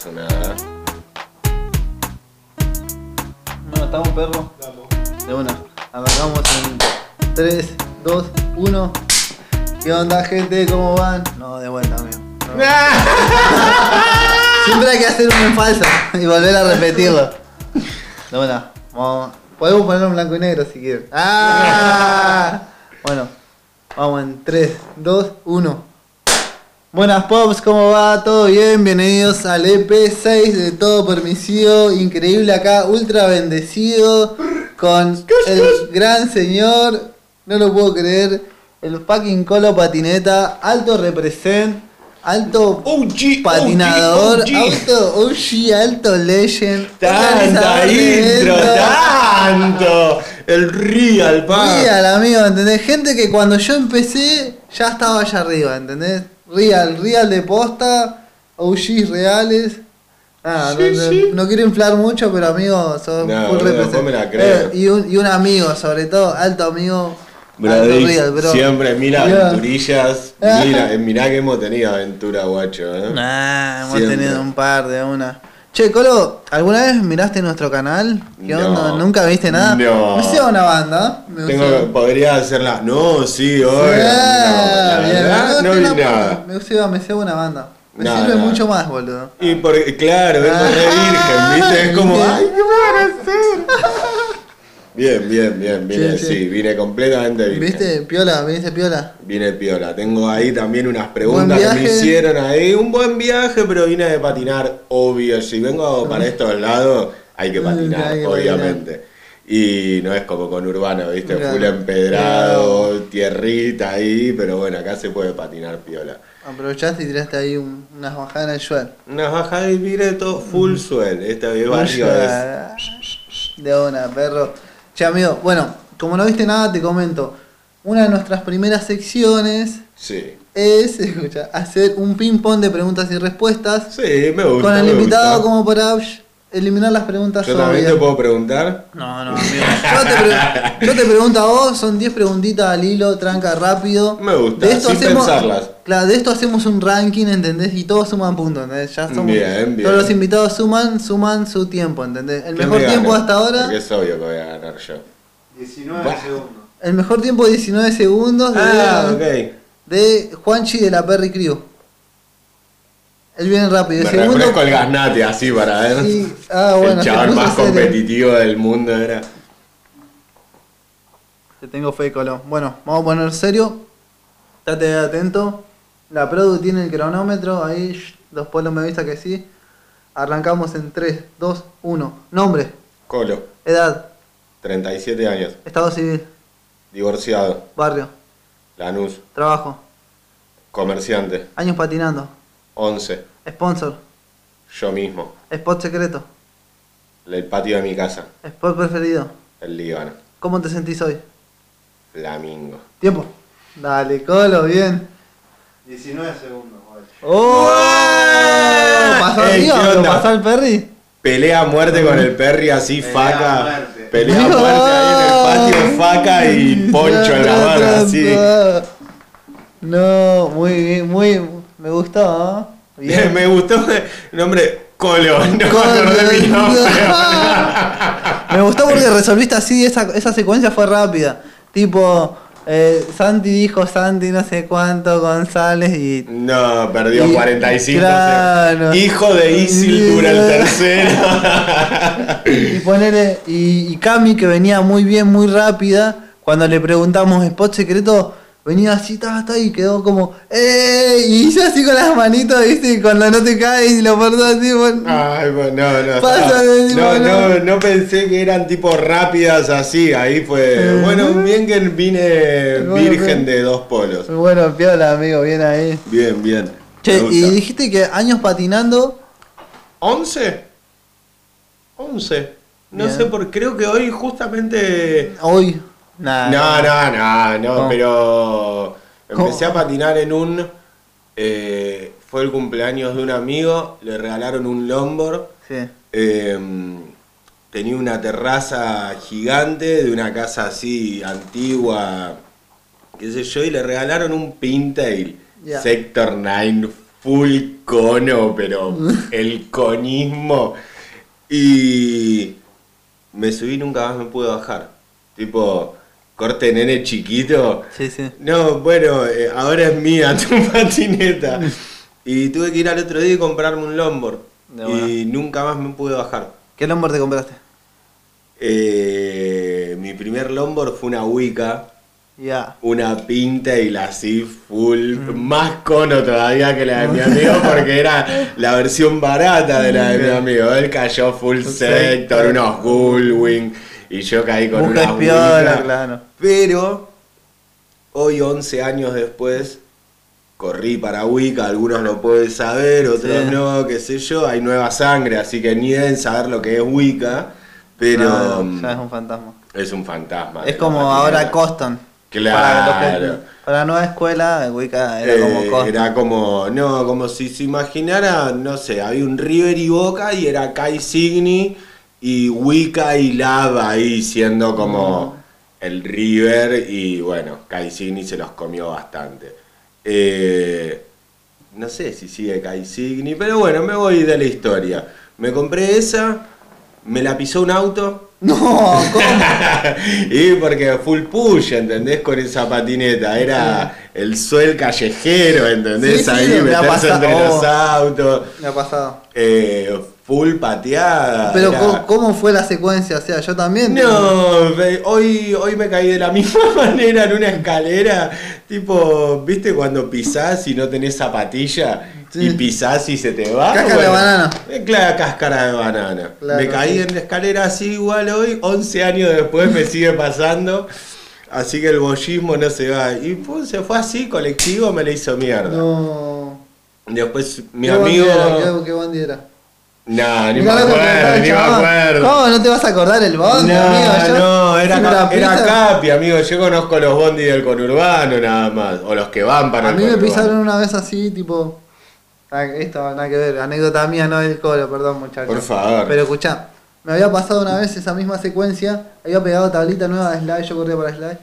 pasa nada. Bueno, estamos perro. De una. Arrancamos en 3, 2, 1. ¿Qué onda gente? ¿Cómo van? No, de vuelta, amigo. No. Siempre hay que hacer uno en falso y volver a repetirlo. De una. Vamos. Podemos ponerlo en blanco y negro si quieren. ¡Ah! Bueno, vamos en 3, 2, 1. Buenas Pops, ¿cómo va? ¿Todo bien? Bienvenidos al EP6 de Todo Permisivo. Increíble acá, ultra bendecido con el gran señor, no lo puedo creer, el fucking Colo Patineta, alto represent, alto OG, patinador, OG. alto OG, alto legend, Tanta intro, tanto. El real, pa. Real, amigo, ¿entendés? Gente que cuando yo empecé ya estaba allá arriba, ¿entendés? Real, real de posta, OGs reales. Ah, Sí, no, no- sí. no quiero inflar mucho, pero amigo, sos No, vos me la crees. Eh, y, un, y un amigo, sobre todo, alto amigo. alto Brody, real, bro. siempre mira Yeah. aventurillas. Mira, eh, mirá que hemos tenido aventura, guacho. ¿eh? Nah, hemos Siempre. tenido un par de una. Che, Colo, ¿alguna vez miraste nuestro canal? ¿Qué No. onda? ¿Nunca viste nada? No. Me hacía una banda. Me Tengo, gustó. podría hacerla. No, sí, hoy. Ah, no, verdad, No, vi nada. Me gusta, me una banda. Me sirve mucho más, boludo. Y porque, claro, vengo Ah. de virgen, ¿viste? Es como, ay, ¿qué van a hacer? Bien, bien, bien, vine, Sí, sí, sí. vine completamente virgen. ¿Viste? Piola, ¿viste piola? Vine piola. Tengo ahí también unas preguntas que me hicieron ahí. Un buen viaje, pero vine de patinar, obvio. Si vengo para estos lados, hay que Mm, patinar, hay que obviamente. Y no es como con Urbano, ¿viste? Claro. Full empedrado, tierrita ahí, pero bueno, acá se puede patinar piola. Aprovechaste y tiraste ahí un- unas bajadas en el suelo. Unas bajadas de pireto, full suel. Este barrio es. De una, perro. Che, amigo, bueno, como no viste nada, te comento. Una de nuestras primeras secciones Sí. es, escucha, hacer un ping-pong de preguntas y respuestas. Sí, me gusta. con el me invitado gusta. como para eliminar las preguntas Yo también obvias. te puedo preguntar. No, no, amigo. Yo te, pre- yo te pregunto a vos, son 10 preguntitas al hilo, tranca rápido. Me gusta, sin pensarlas. Claro, de esto hacemos un ranking, ¿entendés? Y todos suman puntos, ¿entendés? Ya somos, Bien, bien. Todos los invitados suman, suman su tiempo, ¿entendés? El ¿Quién mejor me tiempo hasta ahora, Porque es obvio que voy a ganar yo. 19 Bah. segundos. el mejor tiempo 19 segundos de, Ah, ok. de Juanchi de la Perry Crew. Él viene rápido. Me segundo, refresco el gasnate así para ver. Sí. Ah, bueno, el chaval más competitivo del mundo era. Te tengo fe, Colo. Bueno, vamos a poner serio. Estate atento. La Produ tiene el cronómetro. Ahí, los pueblos me avisa que sí. Arrancamos en 3, 2, 1. Nombre, Colo, edad, 37 años, estado civil, divorciado, barrio, Lanús, trabajo, comerciante, años patinando, 11, sponsor, yo mismo, spot secreto, el patio de mi casa, spot preferido. el Líbano, ¿Cómo te sentís hoy? Flamingo. Tiempo. Dale, Colo, bien. 19 segundos, guacho. ¡Oh! ¿Pasó Ey, arriba? ¿qué ¿Lo onda? pasó al Perry? Pelea a muerte con el Perry así, Pelea faca. muerte. Pelea a muerte ahí en el patio, faca y poncho en la mano así. No, muy bien, muy. Me gustó. Me gustó el nombre Colo, no me mi nombre. Me gustó porque resolviste así, esa, esa secuencia fue rápida. Tipo, eh, Santi dijo Santi no sé cuánto, González y. No, perdió Y- 45 claro. Hijo de Isildur el tercero. Y ponerle. Y, y Cami, que venía muy bien, muy rápida, cuando le preguntamos spot secreto, venía así, ta, ta, y quedó como. ¡Eh! Y hizo así con las manitos, ¿viste? Y cuando no te caes y lo portó así, bueno. Ay, bueno, no, no. Pasa no, tipo, no, no. no pensé que eran tipo rápidas así. Ahí fue. Bueno, bien que vine Bueno, virgen de dos polos. Bueno, piola, amigo, bien ahí. Bien, bien. Che, y dijiste que años patinando. ¿11? 11. No Bien. sé por creo que hoy justamente. Hoy. Nada. No, no, no, no, ¿Cómo? pero empecé ¿Cómo? a patinar en un... eh, fue el cumpleaños de un amigo, le regalaron un longboard, Sí. eh, tenía una terraza gigante de una casa así antigua, qué sé yo, y le regalaron un Pintail Ya. Sector 9 full cono, pero el conismo. Y me subí y nunca más me pude bajar. Tipo, corte nene chiquito. Sí, sí. No, bueno, eh, ahora es mía tu patineta. Y tuve que ir al otro día y comprarme un longboard. De Y nunca más me pude bajar. ¿Qué longboard te compraste? Eh, mi primer longboard fue una Wicca, Ya. una pinta y la así full, más cono todavía que la de mi amigo porque era la versión barata de la de mi amigo. Él cayó full sector, unos Gullwing y yo caí con Busca una espiola, Wicca. claro. Pero hoy, 11 años después, corrí para Wicca, algunos lo pueden saber, otros Sí. no, qué sé yo, hay nueva sangre, así que ni deben saber lo que es Wicca, pero No, mm, ya es un fantasma. es un fantasma. Es como ahora Coston. Claro. Para, que- para la nueva escuela, Wicca era como Eh, Coston. era como, no, como si se imaginara, no sé, había un River y Boca y era Kai Signi y Wicca y Lava ahí siendo como el River y bueno, Kai Signi se los comió bastante. Eh, no sé si sigue Kai Signi, pero bueno, me voy de la historia. Me compré esa, me la pisó un auto. No, ¿cómo? y porque full push, ¿entendés? Con esa patineta. Era el suel callejero, ¿entendés? Sí, sí, Ahí me meterse entre los Oh. autos. Me ha pasado. eh, full pateada. Pero era- ¿cómo, fue la secuencia? O sea, yo también. No, hoy, hoy me caí de la misma manera en una escalera. Tipo, ¿viste cuando pisás y no tenés zapatilla? Sí. Y pisás y se te va. Cáscara de banana. Eh, Claro, cáscara de banana. Claro, me caí sí. en la escalera así igual hoy, 11 años después me sigue pasando. Así que el bollismo no se va. Y pues, se fue así, colectivo me le hizo mierda. No. Después mi ¿Qué bondi amigo. era? ¿Qué, qué bondi era? No, ni me acuerdo, ni me acuerdo. ¿Cómo no te vas a acordar el bondi, no, amigo? Yo- no, era, era Capi, amigo. Yo conozco los bondis del conurbano nada más. O los que van para A el mí me pisaron una vez así, tipo. ah, Esto nada que ver, anécdota mía, no del colo, perdón, muchachos. Por favor. Pero escuchá, me había pasado una vez esa misma secuencia, había pegado tablita nueva de slide, yo corría para slide.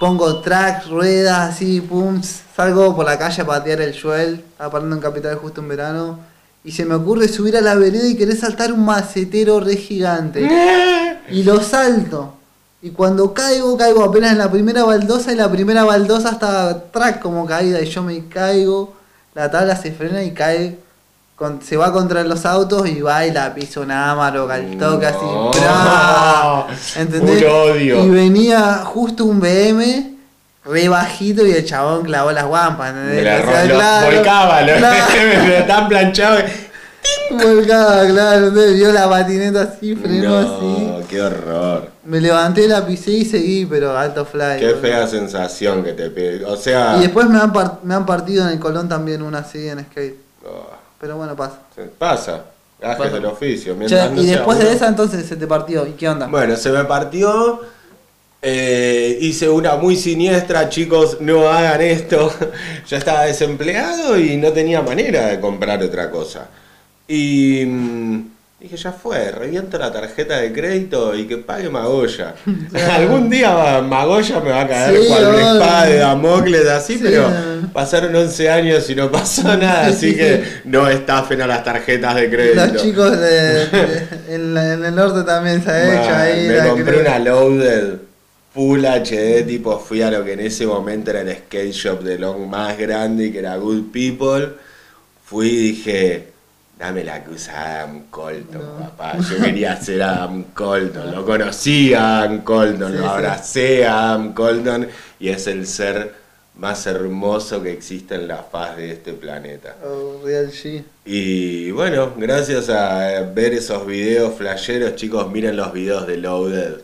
Pongo track, ruedas, así, pum, salgo por la calle a patear el suel, estaba parando en Capital justo en verano, y se me ocurre subir a la vereda y querer saltar un macetero re gigante. Y lo salto. Y cuando caigo, caigo apenas en la primera baldosa y la primera baldosa está track como caída y yo me caigo, la tabla se frena y cae, con- se va contra los autos y va y la piso un ámaro, al toque así, No. ¿entendés? Odio. Y venía justo un BM re bajito y el chabón clavó las guampas. Me la O sea, ro- lo claro, volcaba, lo, claro. tan planchado. Volcada, claro, entonces vio la patineta así, frenó así. No, qué horror. Me levanté, la pisé y seguí, pero alto fly. Qué fea sensación que te pide. O sea. Y después me han, me han partido en el Colón también una así en skate. oh, Pero bueno, pasa. pasa. Gajes Pasa. del oficio. Che, mientras no y después de esa entonces se te partió. ¿Y qué onda? Bueno, se me partió. Eh, hice una muy siniestra, chicos, no hagan esto. ya estaba desempleado y no tenía manera de comprar otra cosa. Y mm, dije, ya fue, reviento la tarjeta de crédito y que pague Magoya. Algún día Magoya me va a caer Sí, cual una espada de Damocles así, Sí. pero pasaron 11 años y no pasó nada, Sí, así sí, que no estafen a las tarjetas de crédito. Los chicos de, de- en, la- en el norte también se ha hecho ahí. Me compré creo. una loaded full HD, tipo fui a lo que en ese momento era el skate shop de Long más grande, que era Good People. Fui y dije, dame la que usa Adam Colton, No. papá. Yo quería ser Adam Colton, lo conocí a Adam Colton, Sí, lo sí. abracé a Adam Colton y es el ser más hermoso que existe en la faz de este planeta. Oh, Real G. Y bueno, gracias a ver esos videos flasheros, chicos, miren los videos de Loaded.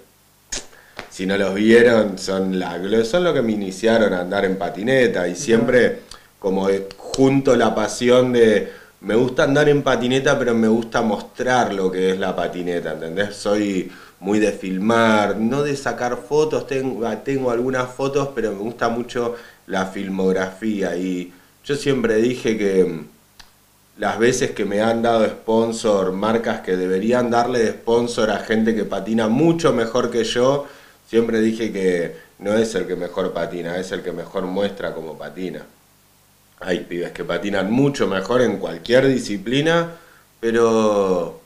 Si no los vieron, son, la, son lo que me iniciaron a andar en patineta y siempre como junto la pasión de me gusta andar en patineta, pero me gusta mostrar lo que es la patineta, ¿entendés? Soy muy de filmar, no de sacar fotos, tengo, tengo algunas fotos, pero me gusta mucho la filmografía y yo siempre dije que mm, las veces que me han dado sponsor, marcas que deberían darle de sponsor a gente que patina mucho mejor que yo, siempre dije que no es el que mejor patina, es el que mejor muestra cómo patina. Hay pibes que patinan mucho mejor en cualquier disciplina, pero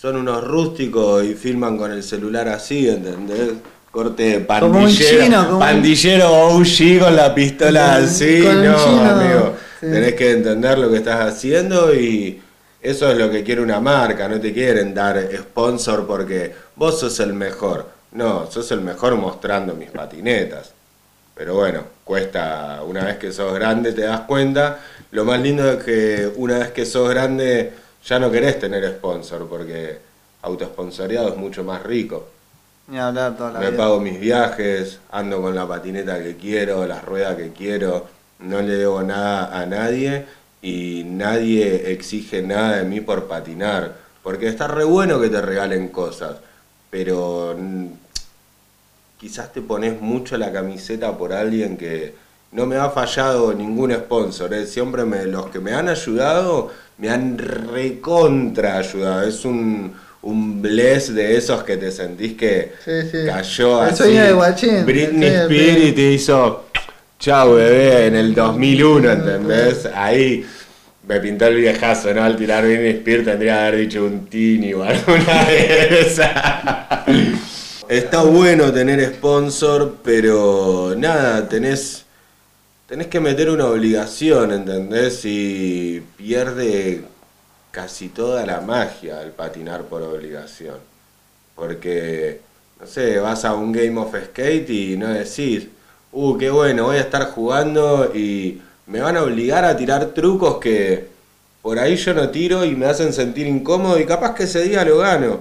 son unos rústicos y filman con el celular así, ¿entendés? Corte Como un pandillero, chino, como un- pandillero OG con la pistola Con- así, con no, chino, amigo. sí. Tenés que entender lo que estás haciendo y eso es lo que quiere una marca, no te quieren dar sponsor porque vos sos el mejor. No, sos el mejor mostrando mis patinetas. Pero bueno, cuesta, una vez que sos grande te das cuenta. Lo más lindo es que una vez que sos grande ya no querés tener sponsor porque autosponsoriado es mucho más rico. Ni hablar toda la Me vida. pago mis viajes, ando con la patineta que quiero, las ruedas que quiero, no le debo nada a nadie y nadie exige nada de mí por patinar. Porque está re bueno que te regalen cosas, pero quizás te pones mucho la camiseta por alguien que no me ha fallado ningún sponsor. ¿eh? Siempre me, los que me han ayudado me han recontra ayudado. Es un, un bless de esos que te sentís que Sí, sí. cayó El así. sueño de Guachín, Britney Spears y te hizo chao bebé en el 2001, ¿entendés? Ahí me pintó el viejazo, ¿no? Al tirar Britney Spears tendría que haber dicho un tini o alguna de esas. Está bueno tener sponsor, pero nada, tenés, tenés que meter una obligación, ¿entendés? Y pierde casi toda la magia el patinar por obligación. Porque, no sé, vas a un Game of Skate y no decís, uh, qué bueno, voy a estar jugando y me van a obligar a tirar trucos que por ahí yo no tiro y me hacen sentir incómodo y capaz que ese día lo gano.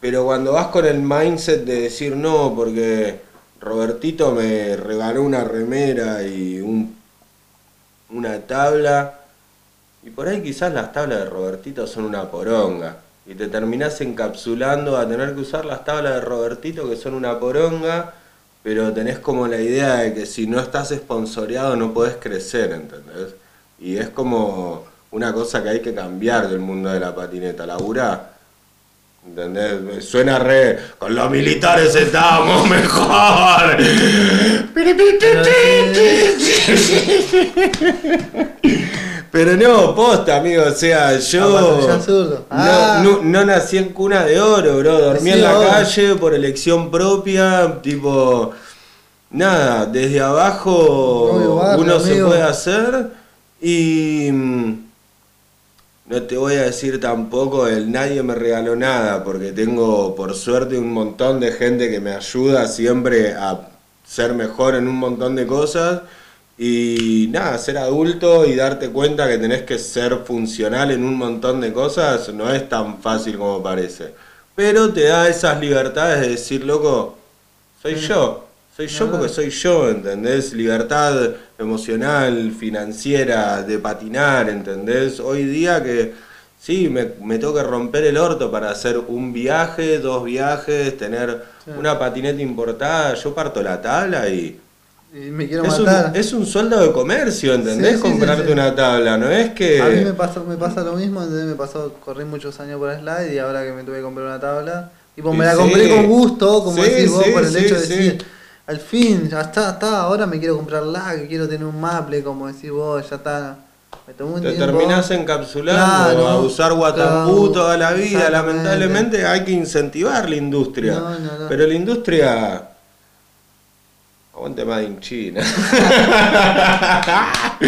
Pero cuando vas con el mindset de decir no, porque Robertito me regaló una remera y un, una tabla, y por ahí quizás las tablas de Robertito son una poronga, y te terminás encapsulando a tener que usar las tablas de Robertito que son una poronga, pero tenés como la idea de que si no estás esponsoreado no podés crecer, ¿entendés? Y es como una cosa que hay que cambiar del mundo de la patineta, laburá. ¿Entendés? Suena re. Con los militares estábamos mejor. Pero no, posta, amigo. O sea, yo. Zurdo. No, Ah. no- no nací en cuna de oro, bro. Dormí en la calle por elección propia. Tipo. Nada, desde abajo barrio, uno se puede hacer. Y. mm, no te voy a decir tampoco el nadie me regaló nada, porque tengo por suerte un montón de gente que me ayuda siempre a ser mejor en un montón de cosas. Y nada, ser adulto y darte cuenta que tenés que ser funcional en un montón de cosas no es tan fácil como parece. Pero te da esas libertades de decir, loco, soy yo. Soy yo porque soy yo, ¿entendés? Libertad emocional, financiera, de patinar, ¿entendés? Hoy día que sí, me, me tengo que romper el orto para hacer un viaje, dos viajes, tener Sí. una patineta importada, yo parto la tabla y... Y me quiero Es un, matar. es un sueldo de comercio, ¿entendés? Sí, sí, Comprarte sí, una tabla, no es que... A mí me pasa, me pasa lo mismo, ¿entendés? me pasó, corrí muchos años por slide y ahora que me tuve que comprar una tabla, Y me la compré con gusto, como decís vos, por el hecho de decir, al fin, ya está, está, ahora me quiero comprar lag, quiero tener un maple, como decís vos, ya está. Me tomó un Te tiempo. terminás encapsulando Claro, a usar Guatambú claro, toda la vida. Lamentablemente hay que incentivar la industria. No, no, no. Pero la industria. Aguante más en China.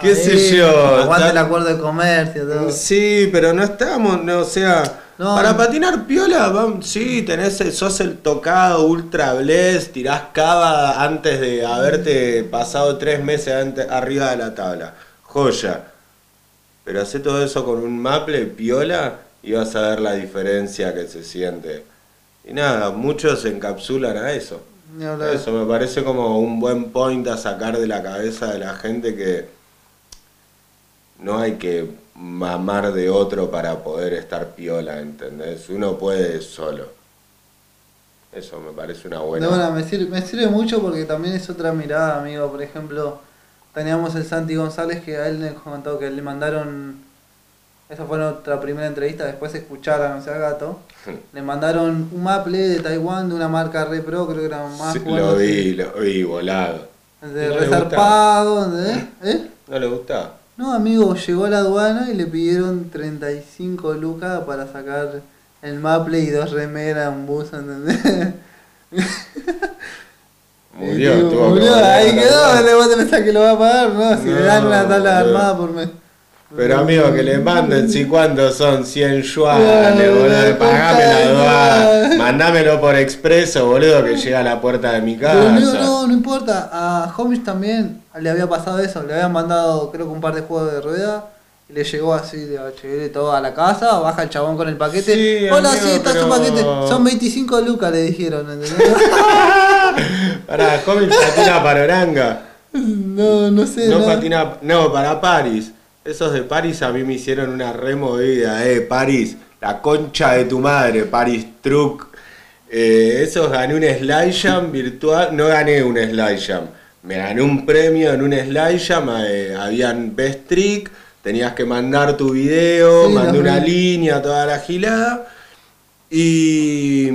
¿Qué sé Ahí, yo? Aguante el acuerdo de comercio, todo. Sí, pero no estamos, no, o sea, No, para no. patinar piola, sí, tenés, el- sos el tocado ultra bless, tirás cava antes de haberte pasado tres meses ante- arriba de la tabla. Joya. Pero hace todo eso con un maple piola y vas a ver la diferencia que se siente. Y nada, muchos se encapsulan a eso. Hablar. Eso me parece como un buen point a sacar de la cabeza de la gente que no hay que mamar de otro para poder estar piola, ¿entendés? Uno puede solo. Eso me parece una buena. De buena, me, sirve, me sirve mucho porque también es otra mirada, amigo. Por ejemplo, teníamos el Santi González que a él le contó que le mandaron. Esa fue nuestra primera entrevista, después escucharon, o sea, gato. Le mandaron un maple de Taiwán de una marca re pro, creo que era más Sí, lo vi, lo vi volado. De No resarpado, ¿entendés? ¿Eh? ¿No le gustaba? No, amigo, llegó a la aduana y le pidieron 35 lucas para sacar el maple y dos remeras, un bus, ¿entendés? Murió, tuvo que murió, ahí quedó, le vos pensás que lo va a pagar, ¿no? Si le dan una No, tabla armada por mes. Pero amigo, que le manden, si cuánto son 100 yuanes, boludo, pagame la aduana, mandámelo por expreso, boludo, que llega a la puerta de mi Pero casa. no, no importa. A Homies también le había pasado eso. Le habían mandado, creo que un par de juegos de rueda. Y le llegó así de HL todo a la casa. Baja el chabón con el paquete. Sí, Hola, amigo, sí, está su pero- paquete. Son 25 lucas, le dijeron. ¿entendés? Pará, Hobbit patina para Oranga. no, no sé. No no. patina, no, para París. Esos de París a mí me hicieron una removida, eh, París. La concha de tu madre, París Truck. Eh, esos gané un Slide Jam virtual, no gané un Slide Jam. Me gané un premio en un Slide Jam, eh, habían Best Trick, tenías que mandar tu video, Sí, mandé una vi. línea, toda la gilada. Y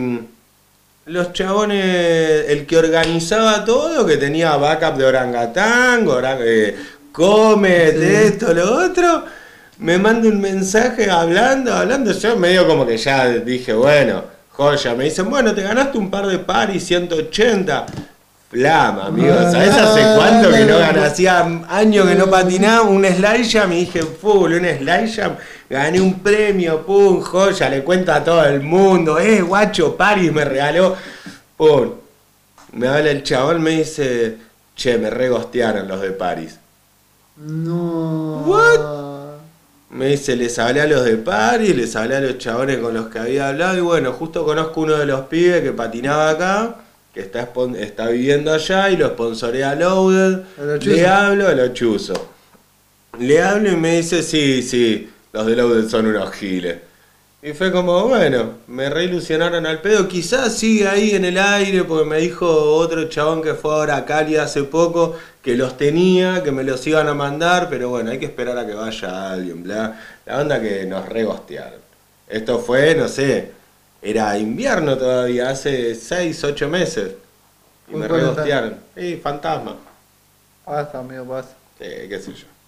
los chabones, el que organizaba todo, que tenía backup de orangatán, orang, eh, comet, Sí. esto, lo otro, me manda un mensaje hablando, hablando, yo medio como que ya dije, bueno, joya, me dicen, bueno, te ganaste un par de paris 180. Flama, amigo, ¿sabes hace cuánto que no gané? Hacía años que no patinaba un slide jam y dije, full, un slide jam, gané un premio, pum, joya, le cuento a todo el mundo, eh, guacho, Paris me regaló, pum. Me habla el chabón, me dice, che, me regostearon los de Paris. No. What? Me dice, les hablé a los de Paris, les hablé a los chabones con los que había hablado y bueno, justo conozco uno de los pibes que patinaba acá, que está, está viviendo allá y lo sponsorea Loaded. A lo chuzo. Le hablo a los chuzos. Le hablo y me dice, sí, sí, los de Loaded son unos giles. Y fue como, bueno, me reilusionaron al pedo. Quizás sigue ahí en el aire, porque me dijo otro chabón que fue ahora a Cali hace poco, que los tenía, que me los iban a mandar, pero bueno, hay que esperar a que vaya alguien, bla. La onda que nos regostearon. Esto fue, no sé, era invierno todavía, hace 6, 8 meses. Y Muy me regostearon. Y fantasma. Basta, amigo, basta. Sí, qué sé yo.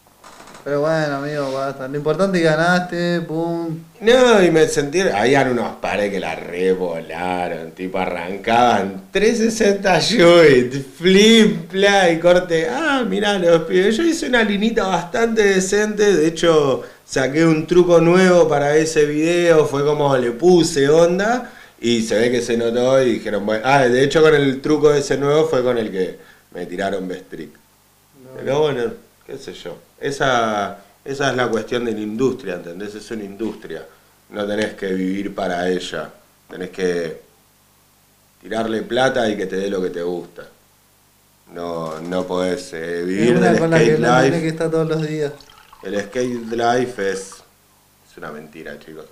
Pero bueno, amigo, basta. Lo importante es que ganaste, pum. No, y me sentí. Habían unos pares que la revolaron, tipo arrancaban 360 joint, flip, play, corte. Ah, mirá los pibes. Yo hice una linita bastante decente, de hecho saqué un truco nuevo para ese video, fue como le puse onda y se ve que se notó y dijeron, bueno, ah, de hecho con el truco ese nuevo fue con el que me tiraron Bestrick. Pero bueno, qué sé yo. Esa, esa es la cuestión de la industria, ¿entendés? Es una industria. No tenés que vivir para ella. Tenés que tirarle plata y que te dé lo que te gusta. No, no podés eh, vivir del con la que skate uno tiene que life. estar todos los días. El skate life es, es una mentira, chicos.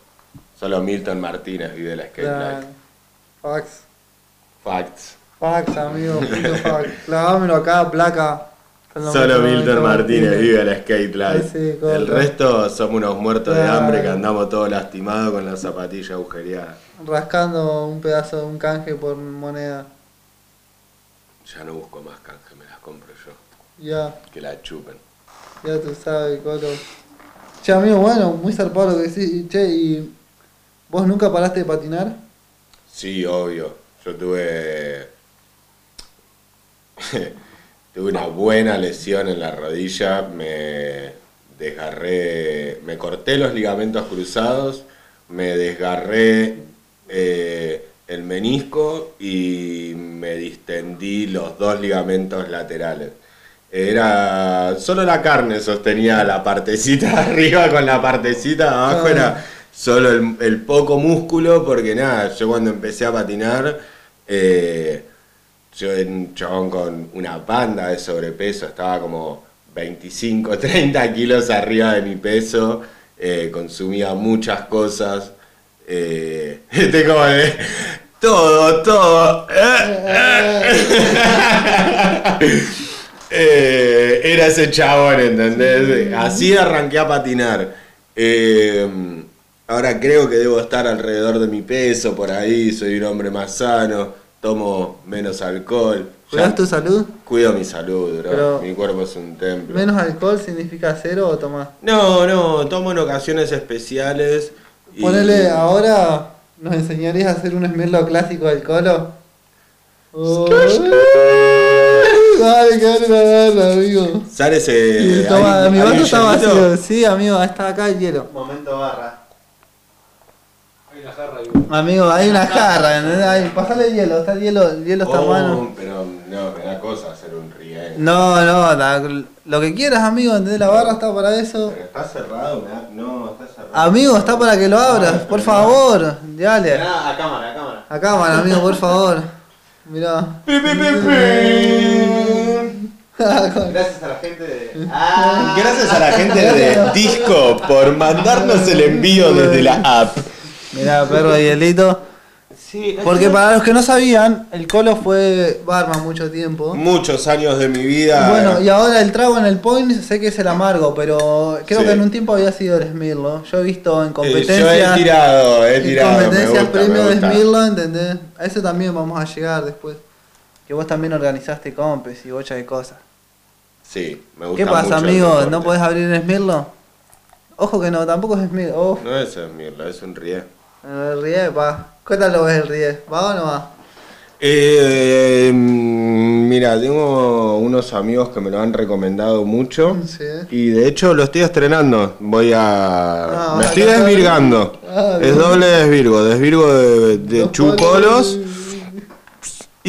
Solo Milton Martínez vive el skate life. Fax. Facts. Fax, amigo, puto fax. Clavámelo acá, placa. Solo Milton mi Martínez vive el skate life. Sí, sí, el resto somos unos muertos de hambre que andamos todos lastimados con las zapatillas agujereadas. Rascando un pedazo de un canje por moneda. Ya no busco más canje, me las compro yo. Ya, Que la chupen. ya tú sabes, Colo. Che, amigo, bueno, muy zarpado lo que decís. Che, ¿y vos nunca paraste de patinar? Sí, obvio. Yo tuve. tuve una buena lesión en la rodilla. Me desgarré. Me corté los ligamentos cruzados. Me desgarré eh, el menisco y me distendí los dos ligamentos laterales. Era. Solo la carne sostenía la partecita de arriba con la partecita de abajo. Ah. Era solo el, el poco músculo, porque nada, yo cuando empecé a patinar, eh, yo era un chabón con una banda de sobrepeso, estaba como 25, 30 kilos arriba de mi peso, eh, consumía muchas cosas, eh, este como de, todo, todo. Eh, era ese chabón, ¿entendés? Así arranqué a patinar. Eh, ahora creo que debo estar alrededor de mi peso, por ahí, soy un hombre más sano, tomo menos alcohol, ¿Cuidas tu salud? Cuido mi salud, bro. Pero- Mi cuerpo es un templo. ¿Menos alcohol significa cero o tomás? No, no, tomo en ocasiones especiales. y- Ponele, ahora nos enseñarías a hacer un esmerlo clásico del colo. Oh. Dale, que amigo. Sale ese. Toma, mi vaso está vacío. Sí, amigo, está acá el hielo. Momento barra. Hay una jarra y Amigo, hay una jarra, ¿entendés? Ahí, pasale el hielo, está el hielo, el hielo está a Oh, mano. pero no, me da cosa hacer un riel. No, no, la- lo que quieras, amigo, ¿entendés? La barra está para eso. Pero está cerrado, me da- no, está cerrado. Amigo, está para que lo abras, por favor. Dale. Ah, a cámara, a cámara. A cámara, amigo, por favor. Mirá. Pi, pi, pi, pi. Gracias a la gente de. Ah, Gracias a la gente de Disco por mandarnos el envío desde la app. Mirá, perro de hielito. Sí, Porque para los que no sabían, el Colo fue barman mucho tiempo. muchos años de mi vida. Bueno, y ahora el trago en el point sé que es el amargo, pero creo Sí. que en un tiempo había sido el Smirlo. Yo he visto en Eh, competencias. yo he tirado, he en tirado. me competencias gusta, premio de. Smirlo, ¿entendés? A eso también vamos a llegar después. Que vos también organizaste compes y bocha de cosas. Sí, me gusta. ¿Qué pasa, mucho amigo? ¿No podés abrir el Smirlo? Ojo que no, tampoco es Smirlo. Oh, No es el Mirlo, es un rie. El Rie, pa. ¿Qué tal lo ves el Rie? ¿Va o no va? Eh, mm, mira, tengo unos amigos que me lo han recomendado mucho. Sí. Y de hecho lo estoy estrenando. Voy a. Ah, me estoy desvirgando. Ah, es doble desvirgo. Desvirgo de, de Los chupolos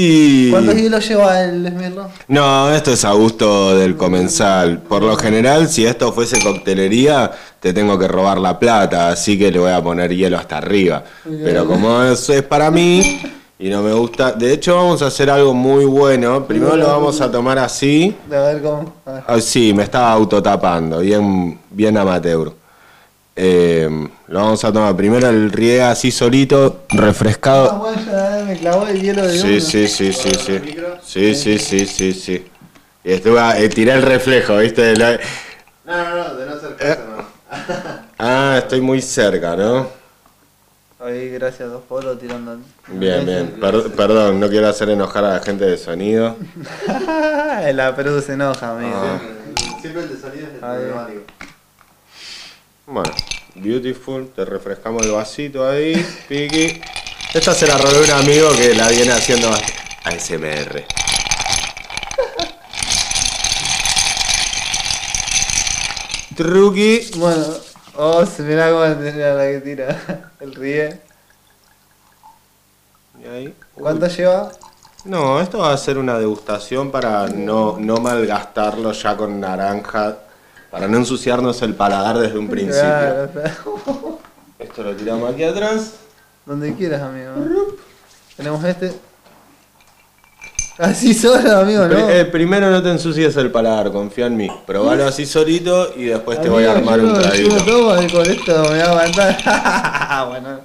y. ¿Cuántos hilos lleva el Smirlo? No, esto es a gusto del comensal. Por lo general, si esto fuese coctelería, te tengo que robar la plata, así que le voy a poner hielo hasta arriba. Pero como eso es para mí y no me gusta, de hecho vamos a hacer algo muy bueno. Primero lo vamos a tomar así. A ver cómo. A ver. Ah, sí, me estaba autotapando, bien, bien amateur. Eh, lo vamos a tomar primero el riega así solito, Ah, refrescado. bueno, ya me clavó el hielo de Sí, sí, sí, sí, sí. Sí, sí, sí, sí, sí. Y estuve a- eh, tiré el reflejo, ¿viste? Lo- No, no, no, de no ser caso, no. Ah, estoy muy cerca, ¿no? Ahí, gracias, dos polos tirando. Bien, bien. Per- perdón, no quiero hacer enojar a la gente de sonido. La Perú se enoja, amigo. Ah. Siempre el de sonido es el problemático. Bueno, beautiful, te refrescamos el vasito ahí, piqui. Esta se la robé un amigo que la viene haciendo ASMR. Truqui. Bueno, oh, se mira cómo tenía la que tira. El ríe. Y ahí. ¿Cuánto lleva? No, esto va a ser una degustación para no, no malgastarlo ya con naranja, para no ensuciarnos el paladar desde un principio. Claro, claro. Esto lo tiramos aquí atrás. Donde quieras, amigo. Tenemos este. Así solo, amigo, ¿no? Eh, primero no te ensucies el paladar, confía en mí. Probalo así solito y después te voy a armar yo un traguito. Y con esto me voy a aguantar. bueno.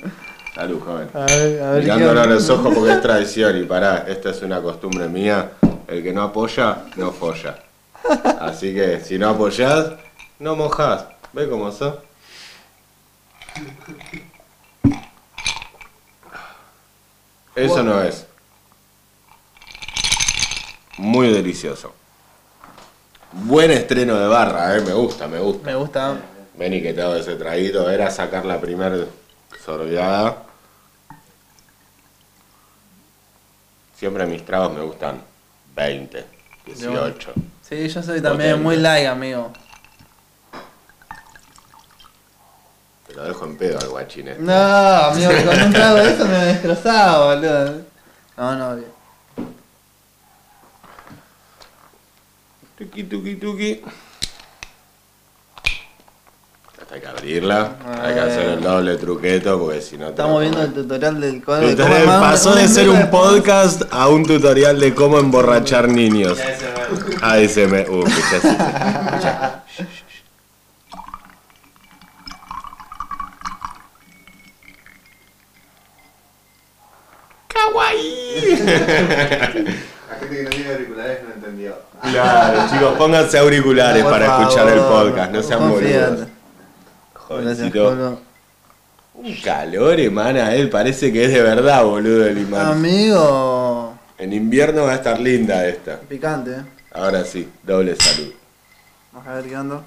Salud, joven. A ver, a ver. Mirándolo a los ojos porque es tradición y pará, esta es una costumbre mía. El que no apoya, no folla. Así que si no apoyás, no mojás. ¿Ves cómo sos? Eso no es. Muy delicioso. Buen estreno de barra, eh, me gusta, me gusta. Me gusta. Vení que te hago ese traguito, era sacar la primer sorbeada. Siempre mis tragos me gustan 20, 18. Sí, yo soy también muy like, amigo. Te lo dejo en pedo al guachín este. No, amigo, que con un trago de eso me destrozaba, boludo. No, no, bien. Tuki, tuki, tuki. Hay que abrirla, hay que hacer el doble truqueto porque si no te Estamos viendo el tutorial del código. Tutorial pasó de ser un podcast a un tutorial de cómo emborrachar niños. ASMR. Uh, escuchá. ¡Kawaii! La gente que no tiene auriculares no entendió. Claro, chicos, pónganse auriculares para escuchar el podcast, no sean boludos. Gracias. Colo. Un calor emana él, parece que es de verdad, boludo, el imán. Amigo. En invierno va a estar linda esta. Picante, eh. Ahora sí, doble salud. Vamos a ver qué onda.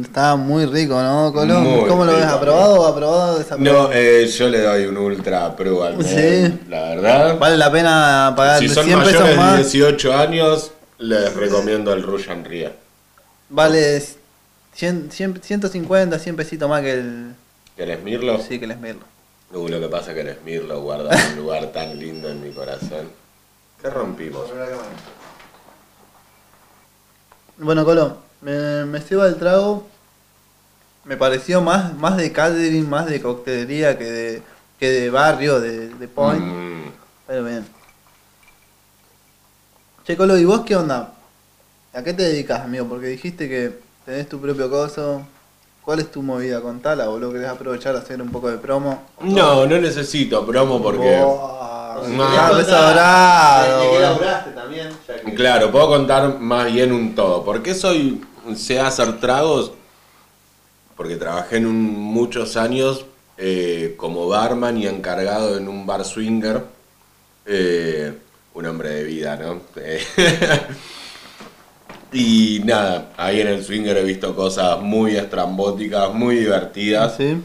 Está muy rico, ¿no, Colón? Muy ¿Cómo lo ves? ¿Aprobado o aprobado desaprobado? No, eh, yo le doy un ultra pro al Sí. Mel, La verdad. Vale la pena pagar si son 100 mayores pesos de más. 18 años, les recomiendo el Russian Ria. Vale 100, 100, 150, 100 pesitos más que el. ¿Querés mirlo? Sí, que el Esmirlo. Uh, lo que pasa es que el Smir lo guarda un lugar tan lindo en mi corazón. ¿Qué rompimos? Bueno, Colón, me, me ceba el trago. Me pareció más, más de catering, más de coctelería que de, que de barrio, de, de point. Mm, Pero bien. Che, Colo, ¿y vos qué onda? ¿A qué te dedicas, amigo? Porque dijiste que tenés tu propio coso. ¿Cuál es tu movida? Contala, boludo. ¿Querés aprovechar a hacer un poco de promo? No, no necesito promo porque... Buah, No. ya ves sobrado, ¿De qué boludo. laburaste también? Ya que- Claro, puedo contar más bien un todo. ¿Por qué soy, sé hacer tragos? Porque trabajé en un- muchos años eh, como barman y encargado en un bar swinger. Eh, un hombre de vida, ¿no? Eh, y nada, ahí en el swinger he visto cosas muy estrambóticas, muy divertidas. ¿Sí?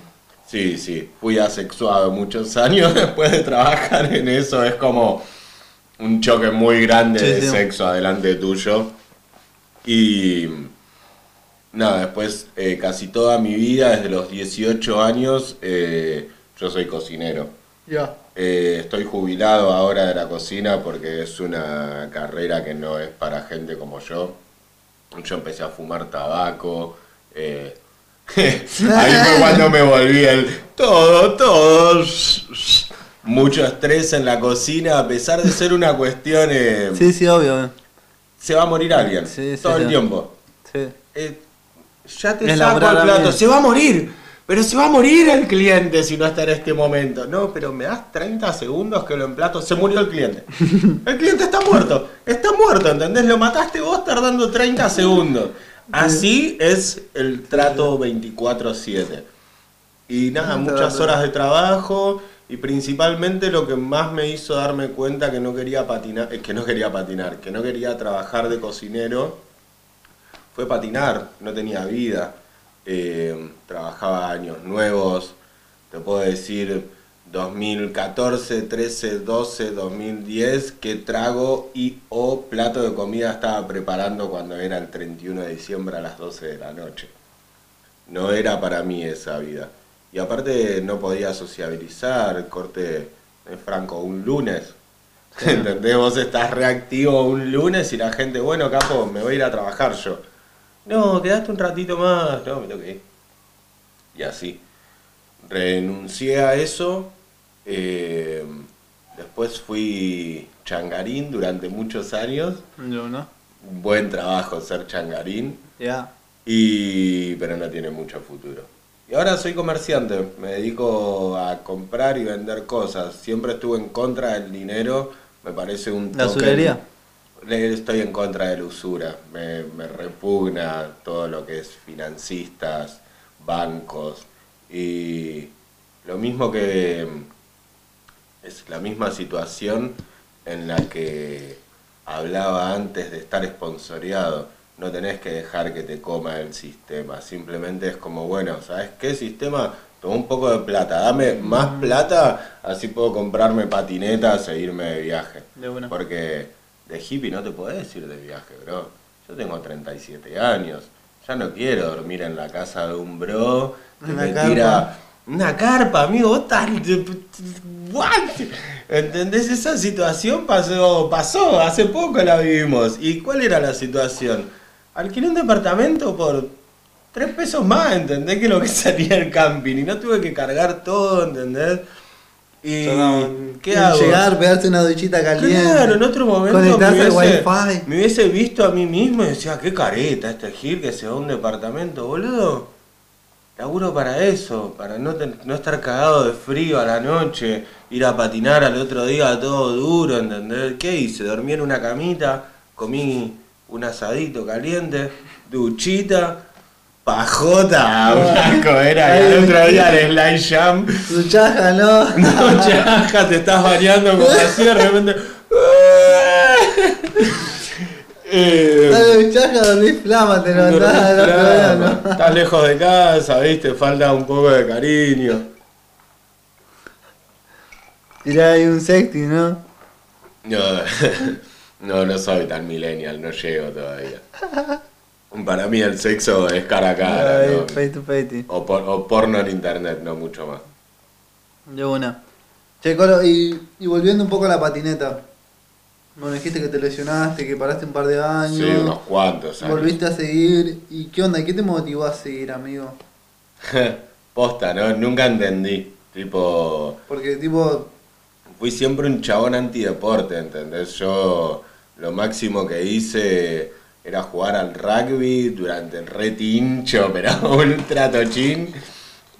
Sí, sí, fui asexuado muchos años después de trabajar en eso, es como un choque muy grande Sí, de sí. sexo adelante tuyo. Y nada, después eh, casi toda mi vida, desde los 18 años, eh, yo soy cocinero. Ya. Eh, estoy jubilado ahora de la cocina porque es una carrera que no es para gente como yo. Yo empecé a fumar tabaco. eh, ahí fue cuando me volví el todo, todo. Mucho estrés en la cocina, a pesar de ser una cuestión. eh, Sí, sí, obvio. Se va a morir alguien. Sí, sí, todo el sí. tiempo. Sí. Eh, ya te Es saco el plato. Se va a morir. Pero se va a morir el cliente si no está en este momento. No, pero me das 30 segundos que lo emplato. Se murió el cliente. El cliente está muerto. Está muerto, ¿entendés? Lo mataste vos tardando 30 segundos. Así es el trato 24-7. Y nada, muchas horas de trabajo. Y principalmente lo que más me hizo darme cuenta que no quería patinar, eh, que no quería patinar, que no quería trabajar de cocinero, fue patinar, no tenía vida. Eh, trabajaba años nuevos, te puedo decir 2014, 13, 12, 2010, qué trago y o plato de comida estaba preparando cuando era el 31 de diciembre a las 12 de la noche. No era para mí esa vida. Y aparte no podía sociabilizar, corte de Franco, un lunes. ¿Entendés? Vos estás reactivo un lunes y la gente, bueno, capo, me voy a ir a trabajar yo. No, quedaste un ratito más. No, me ir. Y así. Renuncié a eso. eh, después fui changarín durante muchos años. Yo, ¿no? Buen trabajo ser changarín. Ya. Y, pero no tiene mucho futuro. Y ahora soy comerciante, me dedico a comprar y vender cosas. Siempre estuve en contra del dinero, me parece un ¿La? Le- Estoy en contra de la usura, me, me repugna todo lo que es financistas, bancos y lo mismo que es la misma situación en la que hablaba antes de estar esponsoreado. No tenés que dejar que te coma el sistema. Simplemente es como, bueno, ¿sabes qué sistema? Toma un poco de plata, dame más plata, así puedo comprarme patinetas e irme de viaje. De. Porque de hippie no te podés ir de viaje, bro. Yo tengo 37 años. Ya no quiero dormir en la casa de un bro que Una me carpa. tira una carpa, amigo. vos estás- What? ¿Entendés? Esa situación pasó, pasó, hace poco la vivimos. ¿Y cuál era la situación? Alquilé un departamento por tres pesos más, ¿entendés? Que lo que salía el camping. Y no tuve que cargar todo, ¿entendés? Y ¿qué hago? Llegar, pegarse una duchita caliente. Claro, en otro momento me Conectarse al hubiese, wifi. me hubiese visto a mí mismo y decía, qué careta este Gil que se va a un departamento, boludo. Laburo para eso, para no, ten- no estar cagado de frío a la noche, ir a patinar al otro día todo duro, ¿entendés? ¿Qué hice? Dormí en una camita, comí un asadito caliente, duchita, pajota, flaco, era. El otro día el slide jump. Su chaja, ¿no? No, chaja, te estás bañando como así de repente. Eh, Dale, chaja, dormís flama, te no. Estás lejos de casa, viste, falta un poco de cariño. Tirá ahí un sexty, ¿no? No, no, no soy tan millennial, no llego todavía. Para mí el sexo es cara a cara, Ay, ¿no? face to face. o, por- o porno en internet, no mucho más. De una. Che, Colo, y, y volviendo un poco a la patineta. Bueno, dijiste que te lesionaste, que paraste un par de años. Sí, unos cuantos años. Volviste a seguir. ¿Y qué onda? ¿Qué te motivó a seguir, amigo? Posta, ¿no? Nunca entendí. Tipo, Porque, tipo, fui siempre un chabón antideporte, ¿entendés? Yo lo máximo que hice era jugar al rugby durante el retincho, pero ultra tochín.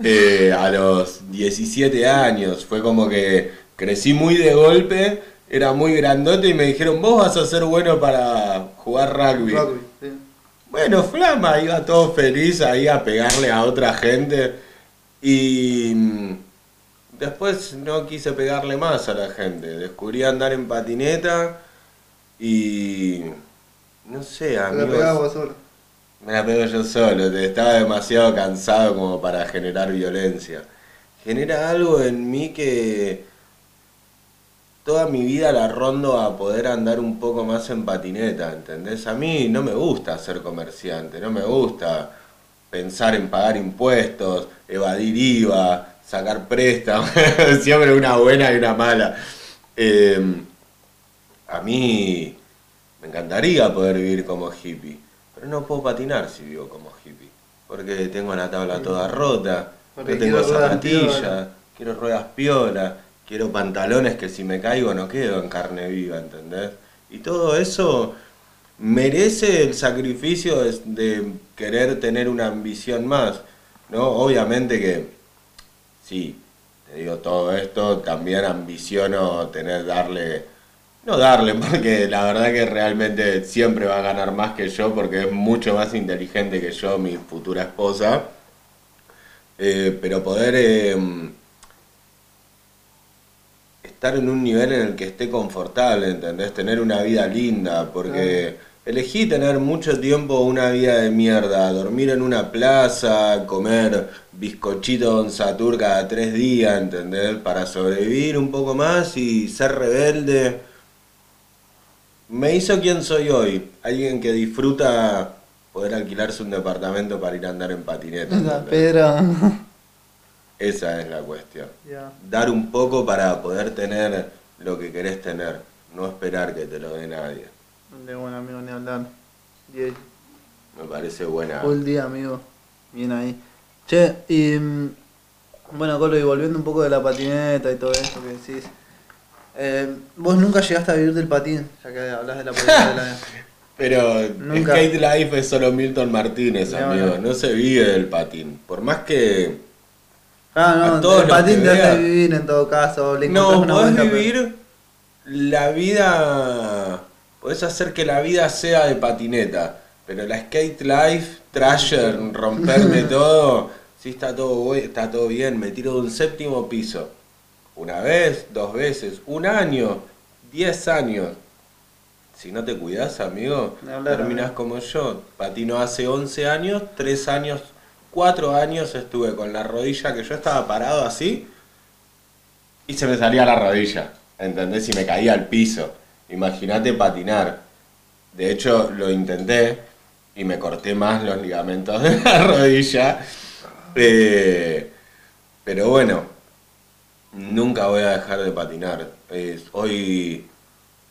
eh, a los 17 años. Fue como que crecí muy de golpe, era muy grandote y me dijeron, vos vas a ser bueno para jugar rugby. rugby. sí. Bueno, Flama iba todo feliz ahí a pegarle a otra gente y mm, después no quise pegarle más a la gente. Descubrí andar en patineta y no sé, Te la amigos, pegaba vos solo. me la pego yo solo, estaba demasiado cansado como para generar violencia. Genera algo en mí que toda mi vida la rondo a poder andar un poco más en patineta, ¿entendés? A mí no me gusta ser comerciante, no me gusta pensar en pagar impuestos, evadir IVA, sacar préstamos, siempre una buena y una mala. Eh, a mí me encantaría poder vivir como hippie, pero no puedo patinar si vivo como hippie, porque tengo la tabla toda rota, Porque no tengo zapatillas, quiero ruedas piola, quiero pantalones que si me caigo no quedo en carne viva, ¿entendés? Y todo eso merece el sacrificio de, de querer tener una ambición más, ¿no? Obviamente que, sí, te digo todo esto, también ambiciono tener, darle, no darle, porque la verdad que realmente siempre va a ganar más que yo, porque es mucho más inteligente que yo, mi futura esposa, Eh, pero poder... em, estar en un nivel en el que esté confortable, ¿entendés? Tener una vida linda, porque elegí tener mucho tiempo una vida de mierda, dormir en una plaza, comer bizcochito Don Satur cada tres días, ¿entendés? Para sobrevivir un poco más y ser rebelde. Me hizo quien soy hoy, alguien que disfruta poder alquilarse un departamento para ir a andar en patineta. Esa, ¿entendés? Pedro. Esa es la cuestión dar un poco para poder tener lo que querés tener, no esperar que te lo dé nadie. De buen amigo, ni hablar. Diez. Me parece buena. Full día, amigo. Bien ahí. Che, y. mm, Bueno, Colo, y volviendo un poco de la patineta y todo eso que decís. Eh, vos nunca llegaste a vivir del patín, ya que hablas de la patineta de la. Pero Nunca. Skate Life es solo Milton Martínez, No, amigo. no. No se vive del patín. Por más que. Ah, A no, todos el patín te hace vivir en todo caso. Le No, una podés vuelta, pero- vivir la vida. Podés hacer que la vida sea de patineta. Pero la Skate Life, Trasher, romperme todo. Sí, está todo, está todo bien. Me tiro de un séptimo piso. Una vez, dos veces, un año, diez años. Si no te cuidas, amigo, amigo. como yo. Patino hace 11 años, 3 años, 4 años estuve con la rodilla que yo estaba parado así y se me salía la rodilla, ¿entendés? Y me caía al piso. Imagínate patinar. De hecho, lo intenté y me corté más los ligamentos de la rodilla. Eh, pero bueno, nunca voy a dejar de patinar. Es- hoy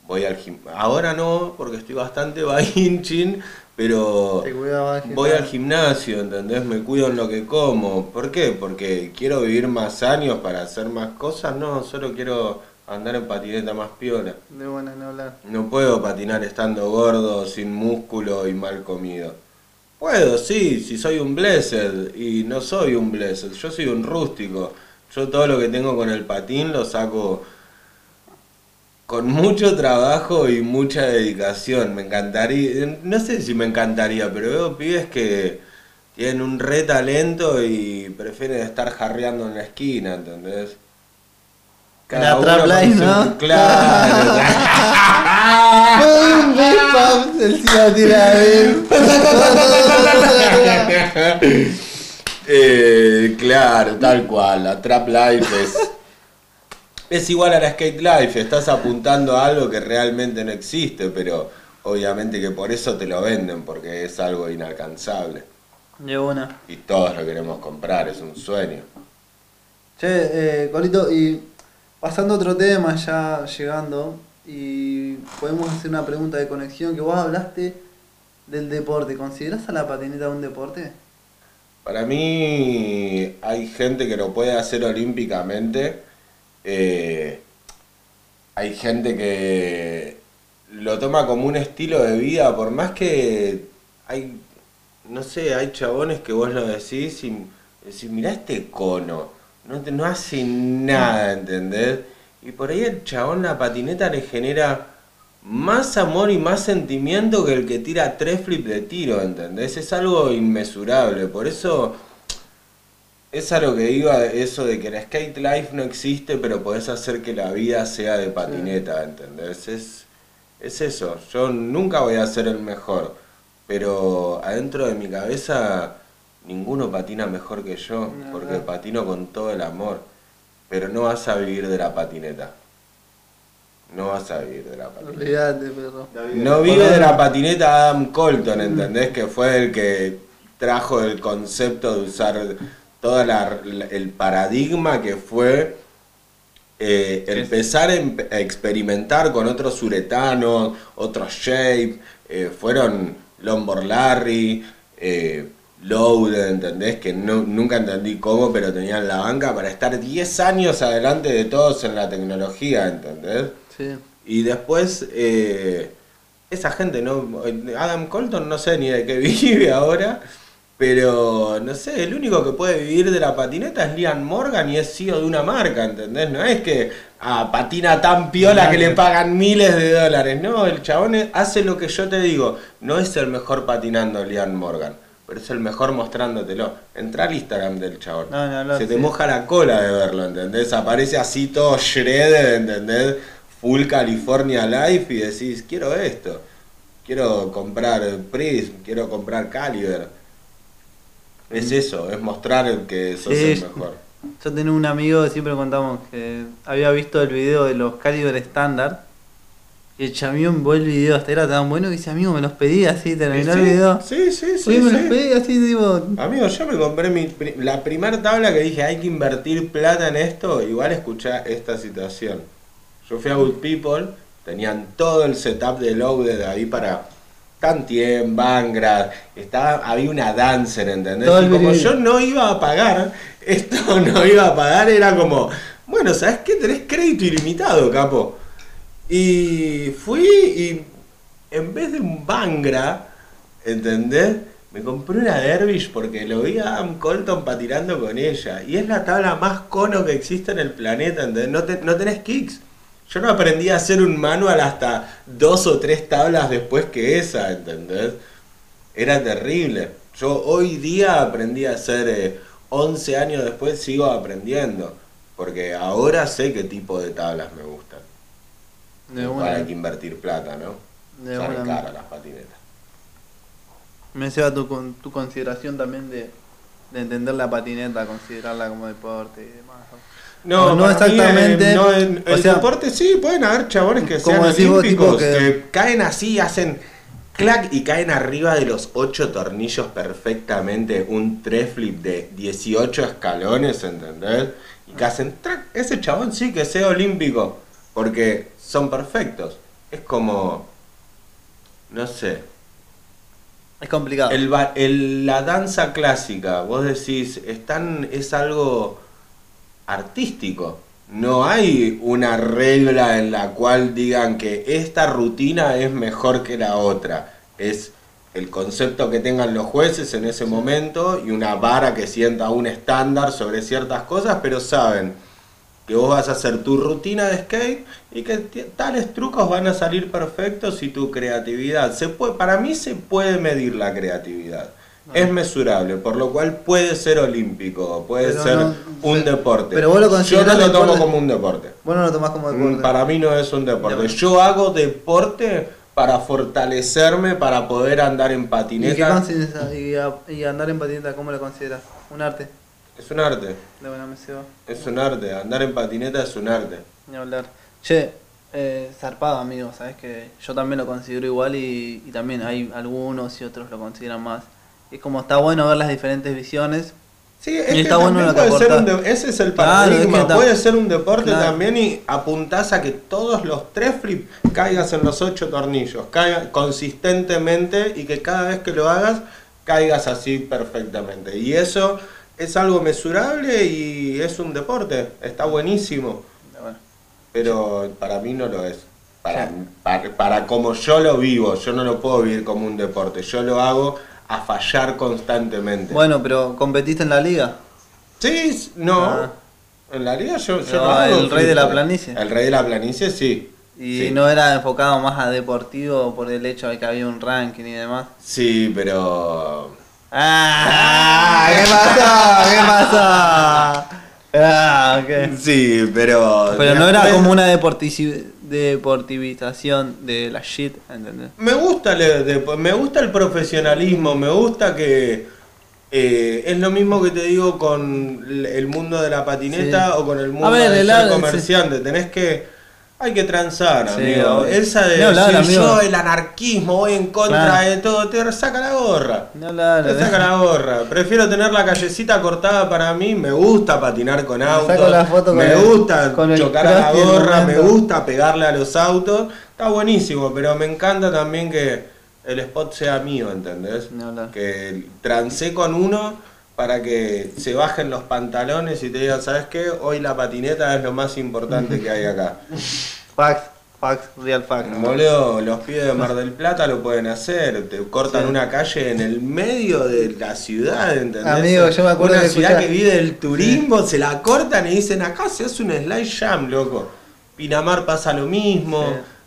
voy al gimnasio. Ahora no, porque estoy bastante bahinchin, pero voy al gimnasio, ¿entendés? Me cuido en lo que como. ¿Por qué? Porque quiero vivir más años para hacer más cosas. No, solo quiero andar en patineta más piola. De buena, ni hablar. No puedo patinar estando gordo, sin músculo y mal comido. Puedo, sí, si soy un blessed y no soy un blessed, yo soy un rústico. Yo todo lo que tengo con el patín lo saco con mucho trabajo y mucha dedicación. Me encantaría, no sé si me encantaría, pero veo pibes que tienen un re talento y prefieren estar jarreando en la esquina, ¿entendés? La trap line, su- ¿no? Claro. ¿eh? Claro, tal cual. La Trap Life es. Es igual a la Skate Life. Estás apuntando a algo que realmente no existe, pero obviamente que por eso te lo venden, porque es algo inalcanzable. De una. Y todos lo queremos comprar, es un sueño. Che, eh, Colito, y pasando a otro tema, ya llegando, y podemos hacer una pregunta de conexión, que vos hablaste del deporte. ¿Considerás a la patineta un deporte? Para mí hay gente que lo puede hacer olímpicamente. eh, hay gente que lo toma como un estilo de vida, por más que hay, no sé, hay chabones que vos lo decís y decís, mirá este cono, no, no hace nada, ¿entendés? Y por ahí el chabón la patineta le genera más amor y más sentimiento que el que tira tres flips de tiro, ¿entendés? Es algo inmesurable, por eso es a lo que iba eso de que la skate life no existe, pero podés hacer que la vida sea de patineta, ¿entendés? Es, es eso, yo nunca voy a ser el mejor, pero adentro de mi cabeza ninguno patina mejor que yo, porque no. patino con todo el amor, pero no vas a vivir de la patineta. No vas a vivir de la patineta. Olvídate, perro. No vive de la patineta Adam Colton, ¿entendés? Que fue el que trajo el concepto de usar todo el paradigma que fue eh, empezar a em- a experimentar con otros uretanos, otros shape, eh, fueron Lombard Larry, eh, Loaded, ¿entendés? Que no- nunca entendí cómo, pero tenían la banca para estar 10 años adelante de todos en la tecnología, ¿entendés? Sí. Y después, eh, esa gente, ¿no? Adam Colton no sé ni de qué vive ahora, pero no sé, el único que puede vivir de la patineta es Liam Morgan y es CEO de una marca, ¿entendés? No es que ah, patina tan piola que le pagan miles de dólares, no, el chabón hace lo que yo te digo, no es el mejor patinando Liam Morgan. Pero es el mejor mostrándotelo. Entra al Instagram del chabón. No, no, no, Se te sí. moja la cola de verlo, ¿entendés? Aparece así todo shredded, ¿entendés? Full California Life y decís, quiero esto. Quiero comprar Prism, quiero comprar Caliber. Es eso, es mostrar el que sos Sí. el mejor. Yo tenía un amigo, siempre contamos, que había visto el video de los caliber estándar. Y el chamión vio el video, hasta era tan bueno que dice, amigo, me los pedí así, terminó el Sí, video. Sí, sí, sí. Oye, me los sí. pedí así, tipo... Amigo, yo me compré mi, la primera tabla que dije, hay que invertir plata en esto, igual escuchá esta situación. Yo fui a Good People, tenían todo el setup de Loaded ahí para Tantien, Bangrad, estaba, había una dancer, ¿entendés? Todo Y como yo no iba a pagar, esto no iba a pagar, era como, bueno, ¿sabes qué? Tenés crédito ilimitado, capo. Y fui y en vez de un Bangra, ¿entendés? Me compré una Dervish porque lo vi a Adam Colton patinando con ella. Y es la tabla más cono que existe en el planeta, ¿entendés? No, te- no tenés kicks. Yo no aprendí a hacer un manual hasta dos o tres tablas después que esa, ¿entendés? Era terrible. Yo hoy día aprendí a hacer, eh, 11 años después sigo aprendiendo. Porque ahora sé qué tipo de tablas me gustan. De una. hay que invertir plata, ¿no? De Salen una. caras las patinetas. Me lleva tu, tu consideración también de, de entender la patineta, considerarla como deporte y demás. No, No, exactamente. eh, no, en- O el sea, deporte sí, pueden haber chabones que sean olímpicos, que- que... caen así, hacen clac y caen arriba de los 8 tornillos perfectamente, un tres flip de 18 escalones, ¿entendés? Y que hacen trac, ese chabón sí que sea olímpico, porque son perfectos. Es como, no sé, Es complicado. el, el- la danza clásica, vos decís, es, tan- es algo artístico. No hay una regla en la cual digan que esta rutina es mejor que la otra. Es el concepto que tengan los jueces en ese momento y una vara que sienta un estándar sobre ciertas cosas, pero saben que vos vas a hacer tu rutina de skate y que tales trucos van a salir perfectos y tu creatividad. Se puede, para mí se puede medir la creatividad. Es mesurable, por lo cual puede ser olímpico, puede Pero ser no- un deporte. pero vos lo Yo no lo tomo deporte. como un deporte. Vos no lo tomás como Mm, deporte. Para mí no es un deporte. Yo hago deporte para fortalecerme, para poder andar en ¿Y, qué patineta. y, andar en patineta, ¿cómo lo consideras? ¿Un arte? Es un arte, De buena es un arte. Andar en patineta es un arte. Ni hablar. Che, eh, zarpado, amigo, sabes que yo también lo considero igual y, y también hay algunos y otros lo consideran más. Es como está bueno ver las diferentes visiones. Sí, es Y que está bueno lo que puede ser un ese es el Claro, paradigma. es que puede ser un deporte Claro. también y apuntás a que todos los tres flips caigas en los ocho tornillos, caiga consistentemente y que cada vez que lo hagas caigas así perfectamente. Y eso es algo mesurable y es un deporte, está buenísimo. Bueno, Pero para mí no lo es. Para, para, para como yo lo vivo, yo no lo puedo vivir como un deporte, yo lo hago a fallar constantemente. Bueno, pero ¿competiste en la liga? Sí, no. Ah. En la liga yo, yo No, el rey de la planicie. El rey de la planicie sí. Y sí. no era enfocado más a deportivo por el hecho de que había un ranking y demás. Sí, pero. ¡Ah! ¿Qué pasó? ¿Qué pasó? Ah, ok. Sí, pero. Pero no era como una deportici- deportivización de la shit, ¿entendés? Me gusta, el, me gusta el profesionalismo, me gusta que. eh, es lo mismo que te digo con el mundo de la patineta Sí. o con el mundo ver, de ser comerciante. Tenés que. Hay que transar, Sí, amigo. obvio. Esa de hablar, decir, yo el anarquismo, voy en contra Claro. de todo, te saca la gorra. No la Te saca la gorra. Prefiero tener la callecita cortada para mí. Me gusta patinar con autos. saco la foto con me el- gusta con chocar a la gorra. Me gusta pegarle a los autos. Está buenísimo, pero me encanta también que el spot sea mío, ¿entendés? Hablar. Que trancé con uno para que se bajen los pantalones y te digan, ¿sabes qué? Hoy la patineta es lo más importante que hay acá. Facts, facts, real facts. Boludo, los pibes de Mar del Plata lo pueden hacer, te cortan Sí. una calle en el medio de la ciudad, ¿entendés? Amigo, yo me acuerdo Una que ciudad escuchaba- que vive del turismo, se la cortan y dicen, acá se hace un slide jam, loco. Pinamar pasa lo mismo,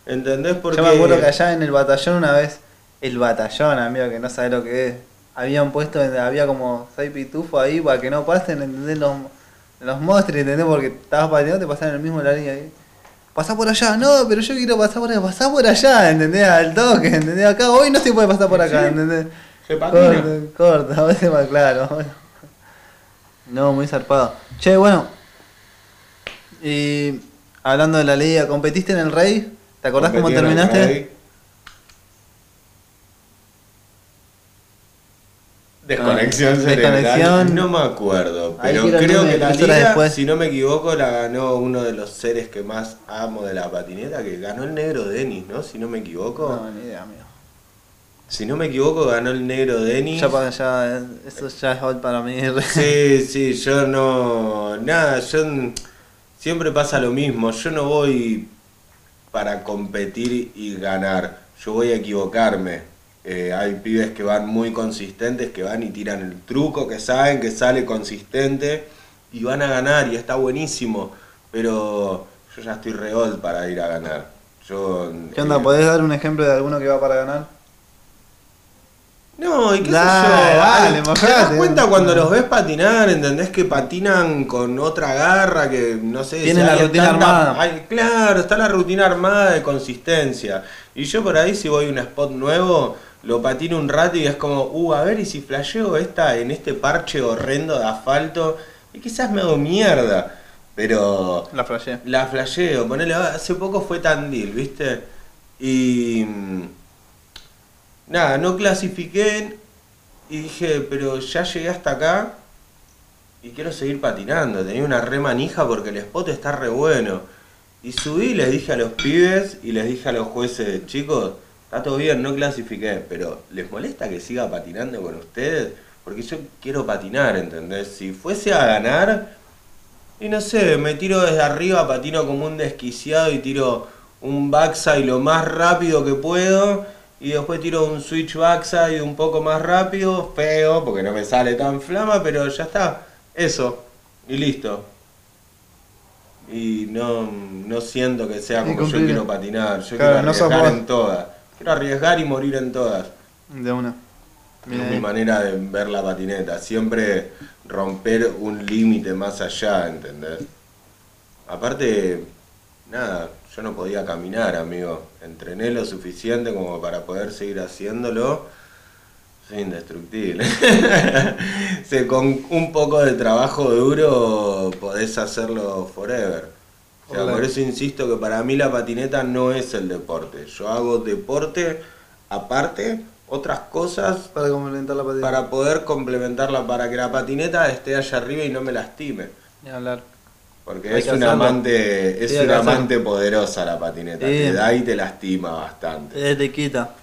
Sí. ¿entendés? Porque... Yo me acuerdo que allá en el batallón una vez, el batallón, amigo, que no sabe lo que es, habían puesto, había como seis pitufos ahí para que no pasen, ¿entendés? Los, los monstruos, ¿entendés? Porque estabas patinando, te pasaban el mismo la línea ahí. Pasá por allá, no, pero yo quiero pasar por allá, pasá por allá, ¿entendés? Al toque, ¿entendés? Acá hoy no se puede pasar por acá. ¿entendés? Se patina. Corta, corta, a veces más claro. bueno. No, muy zarpado. Che, bueno. Y hablando de la liga, ¿competiste en el Rey? ¿Te acordás cómo Competí terminaste? Desconexión Ah, cerebral. desconexión. No me acuerdo, pero creo que la liga, después. si no me equivoco, la ganó uno de los seres que más amo de la patineta, que ganó el negro Denis, ¿no? Si no me equivoco. No, ni idea, amigo. Si no me equivoco, ganó el negro Denis. Ya, para, ya, eso ya es hot para mí. Sí, sí, yo no. Nada, yo. Siempre pasa lo mismo. Yo no voy para competir y ganar. Yo voy a equivocarme. Eh, hay pibes que van muy consistentes, que van y tiran el truco, que saben que sale consistente y van a ganar y está buenísimo. Pero yo ya estoy reol para ir a ganar. Yo, ¿Qué onda? eh, ¿Podés dar un ejemplo de alguno que va para ganar? No, y qué sé yo. dale, ay, ¿Te das cuenta cuando los ves patinar? ¿Entendés que patinan con otra garra que no sé Tienen la rutina armada. ay, claro, está la rutina armada de consistencia. Y yo por ahí, si voy a un spot nuevo, lo patino un rato y es como, uh, a ver, y si flasheo esta en este parche horrendo de asfalto, y quizás me hago mierda. Pero La flashé. la flasheo, ponele, hace poco fue Tandil, ¿viste? Y. mm, Nada, no clasifiqué y dije, pero ya llegué hasta acá y quiero seguir patinando. Tenía una re manija porque el spot está re bueno. Y subí y les dije a los pibes y les dije a los jueces, chicos, está todo bien, no clasifiqué, pero ¿les molesta que siga patinando con ustedes? Porque yo quiero patinar, ¿entendés? Si fuese a ganar, y no sé, me tiro desde arriba, patino como un desquiciado y tiro un backside lo más rápido que puedo. Y después tiro un switch backside un poco más rápido, feo, porque no me sale tan flama, pero ya está. Eso. Y listo. Y no, no siento que sea como yo quiero patinar. Yo Claro, quiero no en todas. Quiero arriesgar y morir en todas. De una. Bien Es mi manera de ver la patineta. Siempre romper un límite más allá, ¿entendés? Aparte, nada, yo no podía caminar, amigo. Entrené lo suficiente como para poder seguir haciéndolo. Soy indestructible. Sí, con un poco de trabajo duro podés hacerlo forever. O sea, Hola. por eso insisto que para mí la patineta no es el deporte. Yo hago deporte aparte, otras cosas Para complementar la para poder complementarla, para que la patineta esté allá arriba y no me lastime. Ni hablar. Porque es hacerlo. amante, es una amante poderosa la patineta, te da y te lastima bastante. Eh, te quita.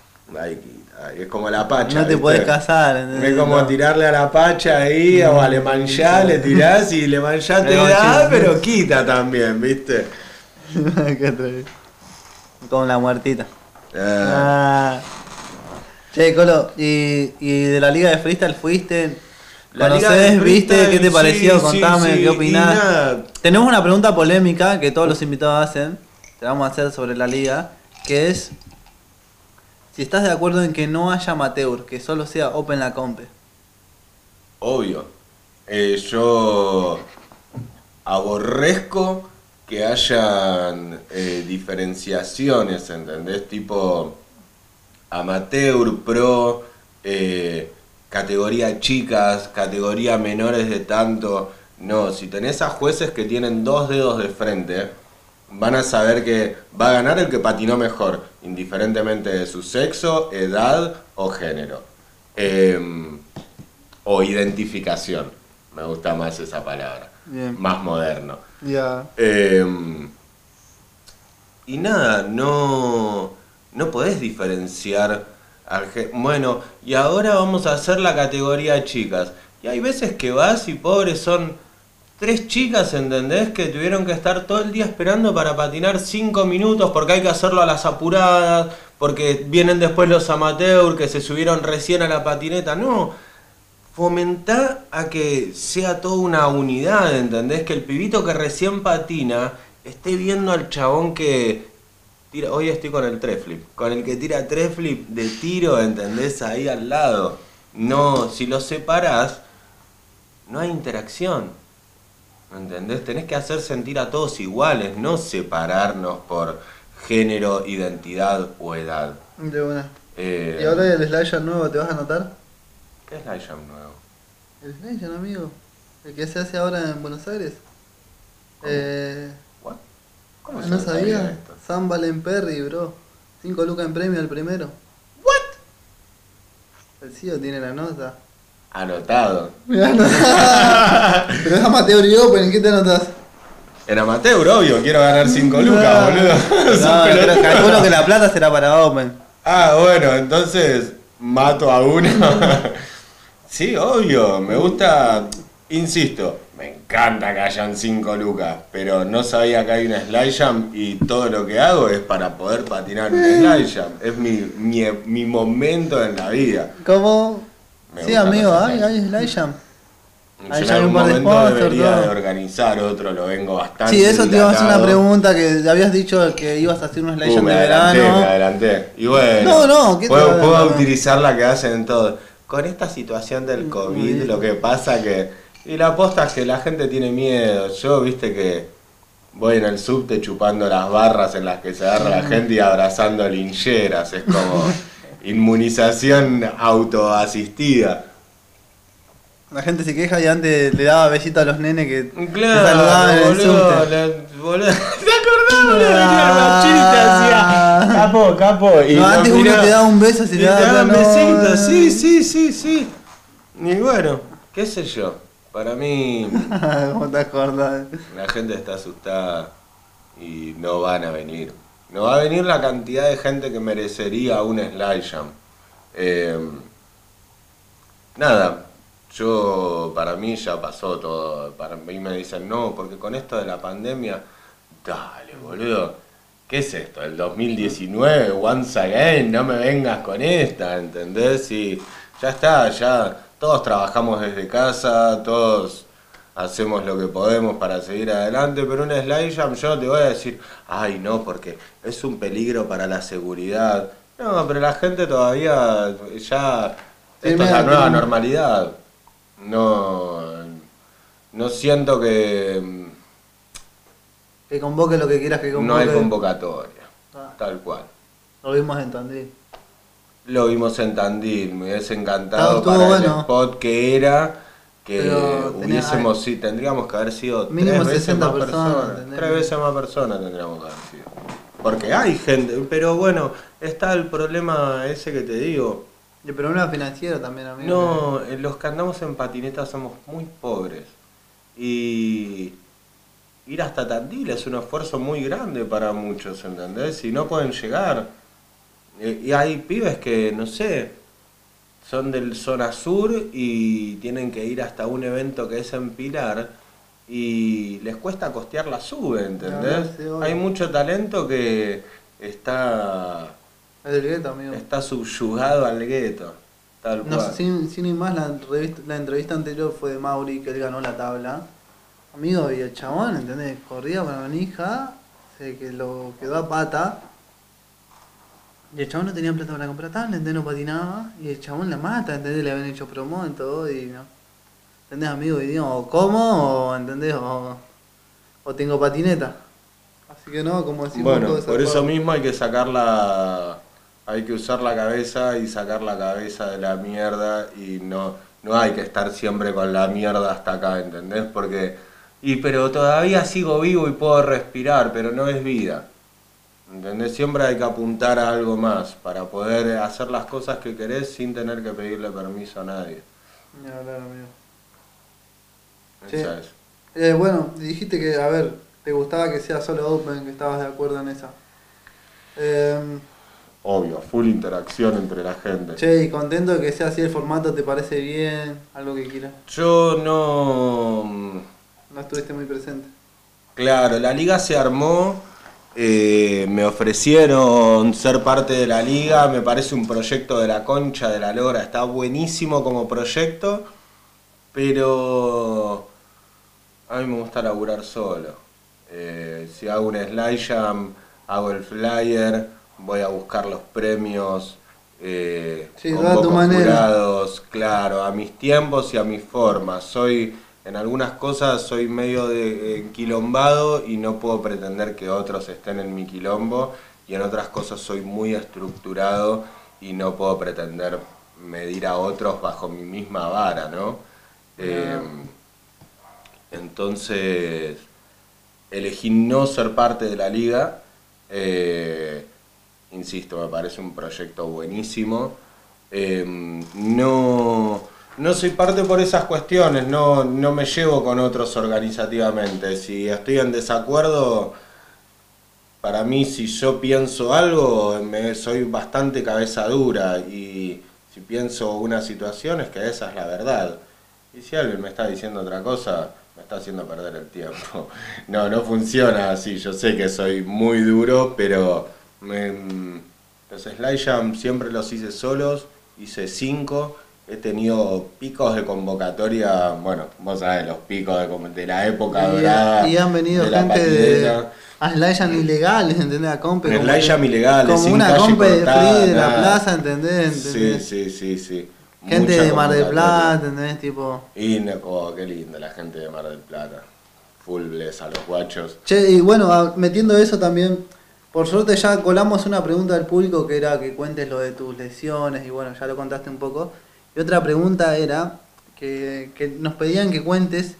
Es como la pacha. No te ¿viste? podés casar. Es como No. tirarle a la pacha ahí o a Le Manchá, le tirás y Le Manchá te da, pero quita también, ¿viste? Como la muertita. Ah. Che, Colo, ¿y, y de la liga de freestyle fuiste? La liga ¿Conocés? de ¿Viste? ¿Qué te pareció? sí, Contame, sí, ¿qué opinás? Tenemos una pregunta polémica que todos los invitados hacen. Te vamos a hacer sobre la liga. Que es si estás de acuerdo en que no haya amateur, que solo sea Open la Compe. Obvio. Eh, yo aborrezco que hayan eh, diferenciaciones, ¿entendés? Tipo amateur, pro, eh, categoría chicas, categoría menores de tanto. No, si tenés a jueces que tienen dos dedos de frente, van a saber que va a ganar el que patinó mejor, indiferentemente de su sexo, edad o género. Em, o identificación. Me gusta más esa palabra. Bien. Más moderno. Ya. Em, y nada, no, no podés diferenciar. Bueno, y ahora vamos a hacer la categoría chicas. Y hay veces que vas y pobres son tres chicas, ¿entendés? Que tuvieron que estar todo el día esperando para patinar cinco minutos porque hay que hacerlo a las apuradas, porque vienen después los amateurs que se subieron recién a la patineta. No, fomentá a que sea toda una unidad, ¿entendés? Que el pibito que recién patina esté viendo al chabón que tira, hoy estoy con el tres flip, con el que tira tres flip de tiro, ¿entendés? Ahí al lado. No, si los separás, no hay interacción. ¿Entendés? Tenés que hacer sentir a todos iguales, no separarnos por género, identidad o edad. De una. Eh, ¿Y ahora el slasher nuevo te vas a anotar? ¿Qué Jam nuevo? El slasher, amigo. El que se hace ahora en Buenos Aires. ¿Cómo? Eh, What? ¿Cómo se ¿No sabía? esto? San Valen Perry, bro. 5 lucas en premio el primero. ¿What? El CEO tiene la nota. Anotado. Mirá. Pero es amateur y open, ¿en qué te anotas? En amateur, obvio, quiero ganar 5 lucas, boludo. No, pero calculo que la plata será para open. Ah, bueno, entonces mato a uno. sí, obvio, me gusta, insisto, me encanta que hayan 5 lucas, pero no sabía que hay una slide jam y todo lo que hago es para poder patinar un slide jam. Es mi, mi, mi momento en la vida. ¿Cómo? Me sí, amigo, hay, hay Slide Jam. Hay un algún par de momento sponsors, debería todo. de organizar otro, lo vengo bastante Sí, eso te iba a hacer una pregunta que habías dicho que ibas a hacer un Slide Uh, de adelanté, verano. me adelanté. Y bueno, No, no, ¿qué puedo, puedo utilizar la que hacen en todo. Con esta situación del COVID, bien. lo que pasa que... Y la aposta es que la gente tiene miedo. Yo, viste que voy en el subte chupando las barras en las que se agarra la gente y abrazando lincheras. Es como inmunización autoasistida. La gente se queja y antes le daba besito a los nenes que te Claro, saludaban en el boludo, subte. la- boludo. ¿Te acordás, boludo? Venía el machista, hacía capo, capo. Y No, antes uno te daba un beso si Y te daba daban no, besitos, sí, sí, sí, sí. Y bueno, qué sé yo. Para mí, ¿Cómo te acordás? la gente está asustada y no van a venir. No va a venir la cantidad de gente que merecería un slide jam. Eh, nada, yo, para mí ya pasó todo. Para mí me dicen, no, porque con esto de la pandemia, dale, boludo. ¿Qué es esto? ¿El 2019? Once again, no me vengas con esta, ¿entendés? Y ya está, ya todos trabajamos desde casa, todos hacemos lo que podemos para seguir adelante, pero un slide jam yo no te voy a decir, ay no, porque es un peligro para la seguridad. No, pero la gente todavía ya Sí, Esto es la nueva normalidad. No, no siento que Que convoque lo que quieras que convoque. no hay convocatoria, Ah, tal cual. lo vimos en Tandil. Lo vimos en Tandil, me hubiese encantado estuvo para el spot que era que Pero tenía- hubiésemos, sí, tendríamos que haber sido Mínimo tres veces 60 más personas, tres veces más personas tendríamos que haber sido. Porque hay gente, pero bueno, está el problema ese que te digo. El problema financiero también, amigo. No, eh, los que andamos en patineta somos muy pobres. Y ir hasta Tandil es un esfuerzo muy grande para muchos, ¿entendés? Y no pueden llegar. Eh, Y hay pibes que, no sé, son del zona sur y tienen que ir hasta un evento que es en Pilar y les cuesta costear la sube, ¿entendés? Hay mucho talento que está, Es del gueto, amigo. está subyugado al gueto. Tal No, sin, sin ir más, la, revista- la entrevista anterior fue de Mauri, que él ganó la tabla. Amigo, y el chabón, ¿entendés? Corría con la manija, se que lo quedó a pata. Y el chabón no tenía plata para comprar tabla, ¿entendés? No patinaba. Y el chabón la mata, ¿entendés? Le habían hecho promo en todo y no. ¿Entendés, amigo? Y digo, o como, o, ¿entendés? O, o tengo patineta. Así que no, como decimos Bueno, todo por eso mismo hay que sacar la. Hay que usar la cabeza y sacar la cabeza de la mierda y no, no hay que estar siempre con la mierda hasta acá, ¿entendés? Porque. Y pero todavía sigo vivo y puedo respirar, pero no es vida. ¿Entendés? Siempre hay que apuntar a algo más para poder hacer las cosas que querés sin tener que pedirle permiso a nadie. Ni hablar, amigo. Esa es. Eh, bueno, dijiste que, a ver, te gustaba que sea solo Open, que estabas de acuerdo en esa. Eh, Obvio, full interacción entre la gente. che, y contento de que sea así el formato, ¿te parece bien? Algo que quieras. Yo no. No estuviste muy presente. Claro, la liga se armó, eh, me ofrecieron ser parte de la liga, me parece un proyecto de la concha de la lora, está buenísimo como proyecto, pero a mí me gusta laburar solo. Eh, si hago un slide jam, hago el flyer, voy a buscar los premios. Eh, Sí, todo a tu manera. jurados, claro, a mis tiempos y a mis formas. Soy, en algunas cosas soy medio de enquilombado y no puedo pretender que otros estén en mi quilombo. Y en otras cosas soy muy estructurado y no puedo pretender medir a otros bajo mi misma vara, ¿no? Eh, entonces, elegí no ser parte de la liga. eh, insisto, me parece un proyecto buenísimo. Eh, no, no soy parte por esas cuestiones, no, no me llevo con otros organizativamente. Si estoy en desacuerdo, para mí si yo pienso algo, me, soy bastante cabeza dura y si pienso una situación es que esa es la verdad. Y si alguien me está diciendo otra cosa, me está haciendo perder el tiempo. No, no funciona así. Yo sé que soy muy duro, pero me- los slide siempre los hice solos, hice cinco. He tenido picos de convocatoria, bueno, vos sabés, los picos de, de la época Y, dorada. y han venido de gente de. A Slayan ilegales, ¿entendés? A compe. como ilegales, Como sin una calle compe de cortada, free de la plaza, ¿entendés? Sí, ¿Entendés? sí, sí, sí. Gente Mucha de Mar del. Plata, ¿entendés? Tipo. Y oh, qué linda la gente de Mar del Plata. Full bless a los guachos. Che, y bueno, metiendo eso también, por suerte ya colamos una pregunta del público que era que cuentes lo de tus lesiones y bueno, ya lo contaste un poco. Y otra pregunta era que, que nos pedían que cuentes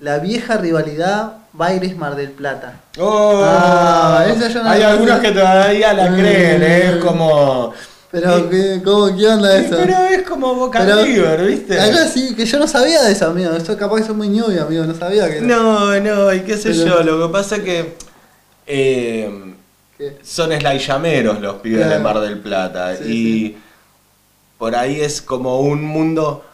la vieja rivalidad Baires-Mar del Plata. ¡Oh! Ah, esa yo no Hay algunos que todavía la Mm. creen, ¿eh? es como. Pero, Sí. ¿qué, cómo, ¿qué onda Sí, eso? Pero es como Boca Pero- River, ¿viste? Algo así, que yo no sabía de eso, amigo. Eso capaz que soy muy ñobi, amigo. No sabía que. No, no, y qué sé Pero- yo. Lo que pasa es que. eh, son slayameros los pibes Claro. de Mar del Plata. Sí, y sí. Por ahí es como un mundo,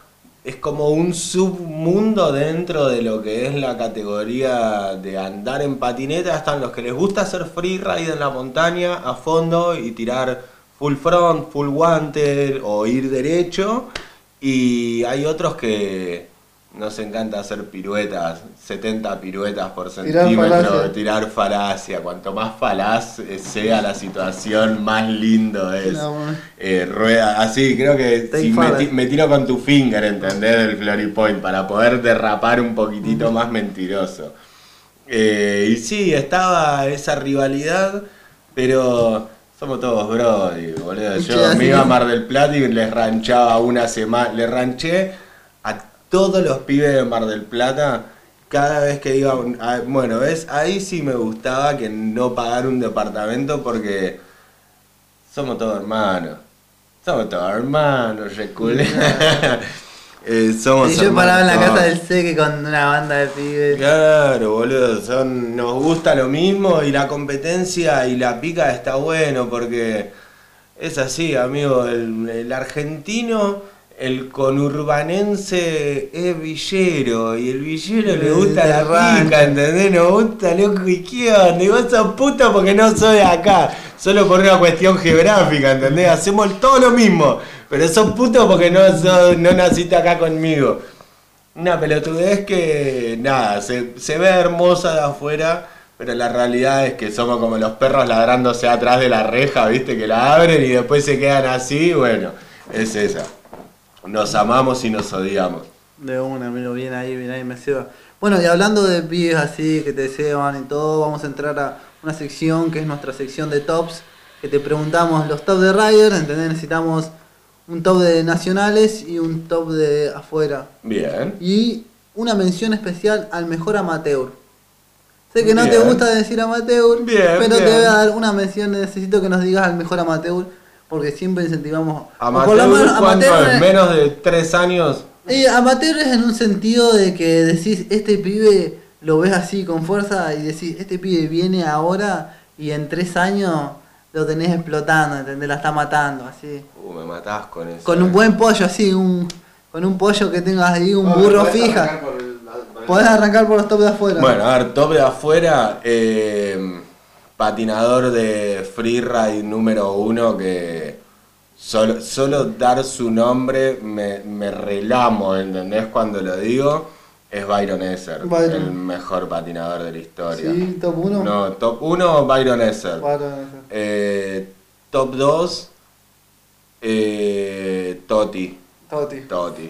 es como un submundo dentro de lo que es la categoría de andar en patineta. Están los que les gusta hacer freeride en la montaña a fondo y tirar full front, full guante o ir derecho. Y hay otros que nos encanta hacer piruetas, 70 piruetas por Tirar centímetro, falacia. tirar falacia. Cuanto más falaz eh, sea la situación, más lindo es. No. Eh, rueda, así, creo que Take si me, tiro con tu finger, ¿entendés? Del Glory Point, para poder derrapar un poquitito más mentiroso. Eh, y sí, estaba esa rivalidad, pero somos todos brody, boludo. Yo me iba a Mar del Plata y les ranchaba una semana, le ranché todos los pibes de Mar del Plata. Cada vez que iba, un- a- bueno, ¿ves? Ahí sí me gustaba que no pagar un departamento porque somos todos hermanos. Somos todos hermanos, reculé. Eh, somos Y yo paraba en la casa del Seque con una banda de pibes. Claro, boludo, son, nos gusta lo mismo y la competencia y la pica está bueno porque es así, amigo, el, el argentino, el conurbanense es villero y el villero le gusta la rancho. pica, ¿entendés? Nos gusta, loco, ¿y qué onda? Y vos sos puto porque no soy de acá, solo por una cuestión geográfica, ¿entendés? Hacemos todo lo mismo, pero sos puto porque no, sos- no naciste acá conmigo. Una pelotudez que, nada, se, se ve hermosa de afuera, pero la realidad es que somos como los perros ladrándose atrás de la reja, viste, que la abren y después se quedan así, bueno, es esa. Nos amamos y nos odiamos. De una, miro bien ahí, bien ahí, me ceba. Bueno, y hablando de pibes así que te ceban y todo, vamos a entrar a una sección que es nuestra sección de tops, que te preguntamos los top de Rider, ¿entendés? Necesitamos un top de nacionales y un top de afuera. Bien. Y una mención especial al mejor amateur. Sé que no te gusta decir amateur, Bien, pero te voy a dar una mención, necesito que nos digas al mejor amateur, porque siempre incentivamos... Amateur, menos ¿cuánto es? Menos de tres años. eh, amateur es en un sentido de que decís, este pibe lo ves así con fuerza y decís, este pibe viene ahora y en tres años lo tenés explotando, ¿entendés? La está matando, así. Uh, me matás con eso. Con un buen pollo, así, un, con un pollo que tengas ahí, un Bueno, burro podés fija. arrancar por el- por el- Podés arrancar por los top de afuera. Bueno, a ver, top de afuera, eh, patinador de freeride número uno que solo, solo dar su nombre me, me relamo, ¿entendés? Cuando lo digo, es Byron Esser, Byron. el mejor patinador de la historia. Sí, top 1. No, top 1, Byron Esser. Byron Eh, top 2, eh, Toti. Toti. Toti.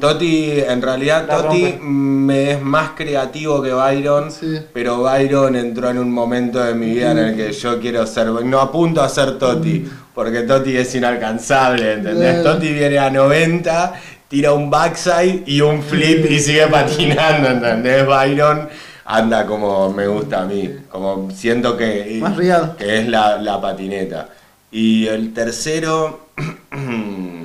Toti en realidad La Toti me es más creativo que Byron, Sí. pero Byron entró en un momento de mi vida en el que yo quiero ser, no apunto a ser Toti, porque Toti es inalcanzable, ¿entendés? Toti viene a 90, tira un backside y un flip y sigue patinando, ¿entendés? Byron anda como me gusta a mí, como siento que, Más real. que es la, la patineta. Y el tercero...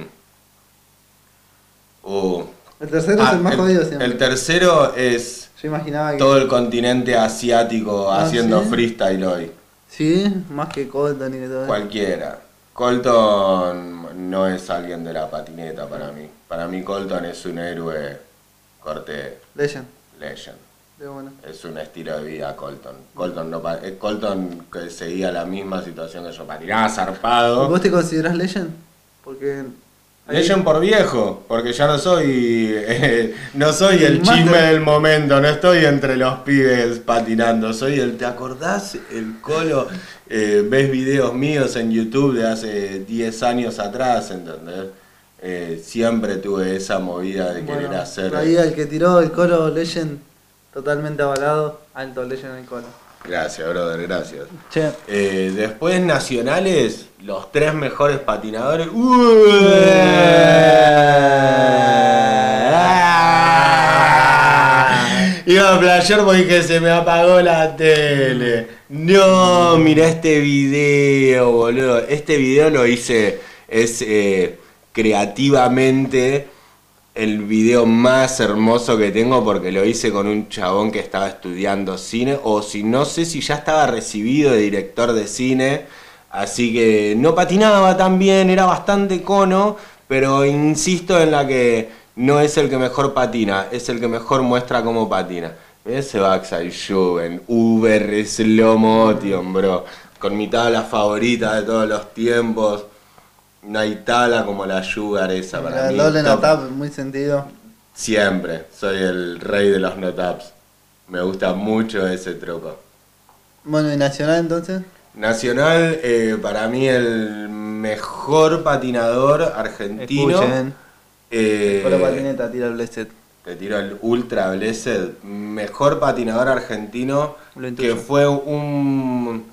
uh, El tercero Ah, es el más jodido siempre. el tercero es Yo imaginaba que. todo el continente asiático Ah, haciendo ¿sí? freestyle hoy. Sí, más que Colton y que todo eso. Cualquiera. Colton no es alguien de la patineta para mí. Para mí Colton es un héroe corte Legend. legend. De bueno. Es un estilo de vida Colton. Colton, no, eh, Colton que seguía la misma situación que yo. Patinaba ¿Y zarpado. ¿Vos te considerás Legend? Porque. Legend por viejo, porque ya no soy eh, no soy el El chisme del momento, no estoy entre los pibes patinando, soy el, ¿te acordás? El colo, eh, ves videos míos en YouTube de hace 10 años atrás, ¿entendés? Eh, siempre tuve esa movida de Bueno, querer hacer... Ahí el que tiró el coro Legend, totalmente avalado. Alto Legend en el coro. Gracias, brother, gracias. Che. Eh, después nacionales, los tres mejores patinadores. Iba a playar porque se me apagó la tele. No, mira este video, boludo. Este video lo hice, es eh, creativamente el video más hermoso que tengo porque lo hice con un chabón que estaba estudiando cine o si no sé si ya estaba recibido de director de cine, así que no patinaba tan bien, era bastante cono, pero insisto en la que no es el que mejor patina, es el que mejor muestra cómo patina. Ese backside en Uber Slow Motion, bro, con mi tabla favorita de todos los tiempos. Tabla como la Sugar esa para La mí. doble top. la tap, muy sentido. Siempre. Soy el rey de los no-taps. Me gusta mucho ese truco. Bueno, ¿y Nacional entonces? Nacional, eh, para mí el mejor patinador argentino. Escuchen. eh, la patineta, tira el blessed. Te tiro el Ultra Blessed, mejor patinador argentino Lo que fue un,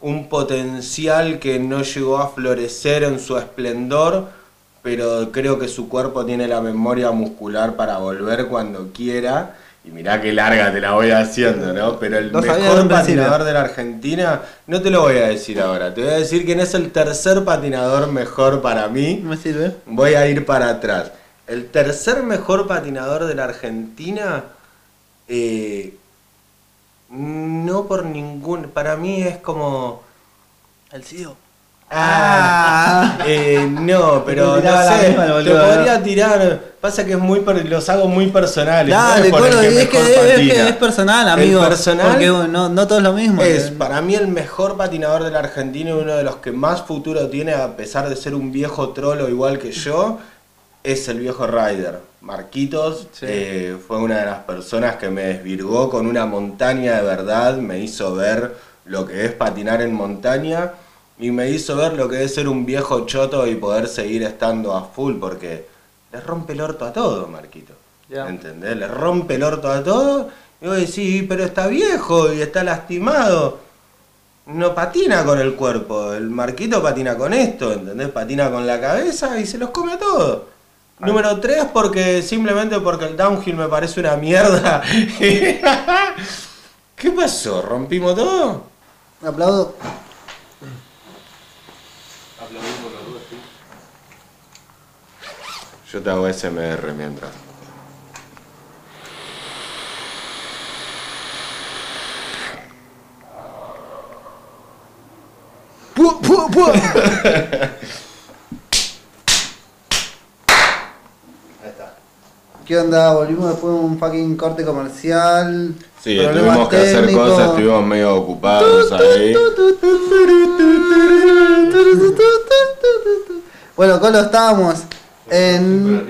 un potencial que no llegó a florecer en su esplendor, pero creo que su cuerpo tiene la memoria muscular para volver cuando quiera. Y mirá qué larga te la voy haciendo, ¿no? Pero el mejor principio. patinador de la Argentina, no te lo voy a decir ahora, te voy a decir quién es el tercer patinador mejor para mí. ¿No me sirve? Voy a ir para atrás. El tercer mejor patinador de la Argentina, eh, no por ningún. Para mí es como. El CEO. Ah, eh, no, pero no sé, misma, te boludo, podría tirar. Pasa que es muy per- los hago muy personales. no Dale, es por el que es que, mejor es patina. que es personal, El amigo. personal Porque no, no todo es lo mismo. Es para mí el mejor patinador de la Argentina y uno de los que más futuro tiene, a pesar de ser un viejo trolo igual que yo, es el viejo Ryder. Marquitos Sí. eh, fue una de las personas que me desvirgó con una montaña de verdad, me hizo ver lo que es patinar en montaña y me hizo ver lo que es ser un viejo choto y poder seguir estando a full porque le rompe el orto a todo, Marquito. Ya. ¿Entendés? Le rompe el orto a todo y vos decís, pero está viejo y está lastimado. No patina con el cuerpo, el Marquito patina con esto, ¿entendés? Patina con la cabeza y se los come a todos. Número 3, porque simplemente porque el downhill me parece una mierda. ¿Qué pasó? ¿Rompimos todo? Aplaudo. Aplaudimos los dos, sí. Yo te hago SMR mientras. ¡Pu, pu, pu! Ahí está. ¿Qué onda? Volvimos después de un fucking corte comercial. Sí, tuvimos que hacer cosas, estuvimos medio ocupados ahí. Bueno, Colo, estábamos en,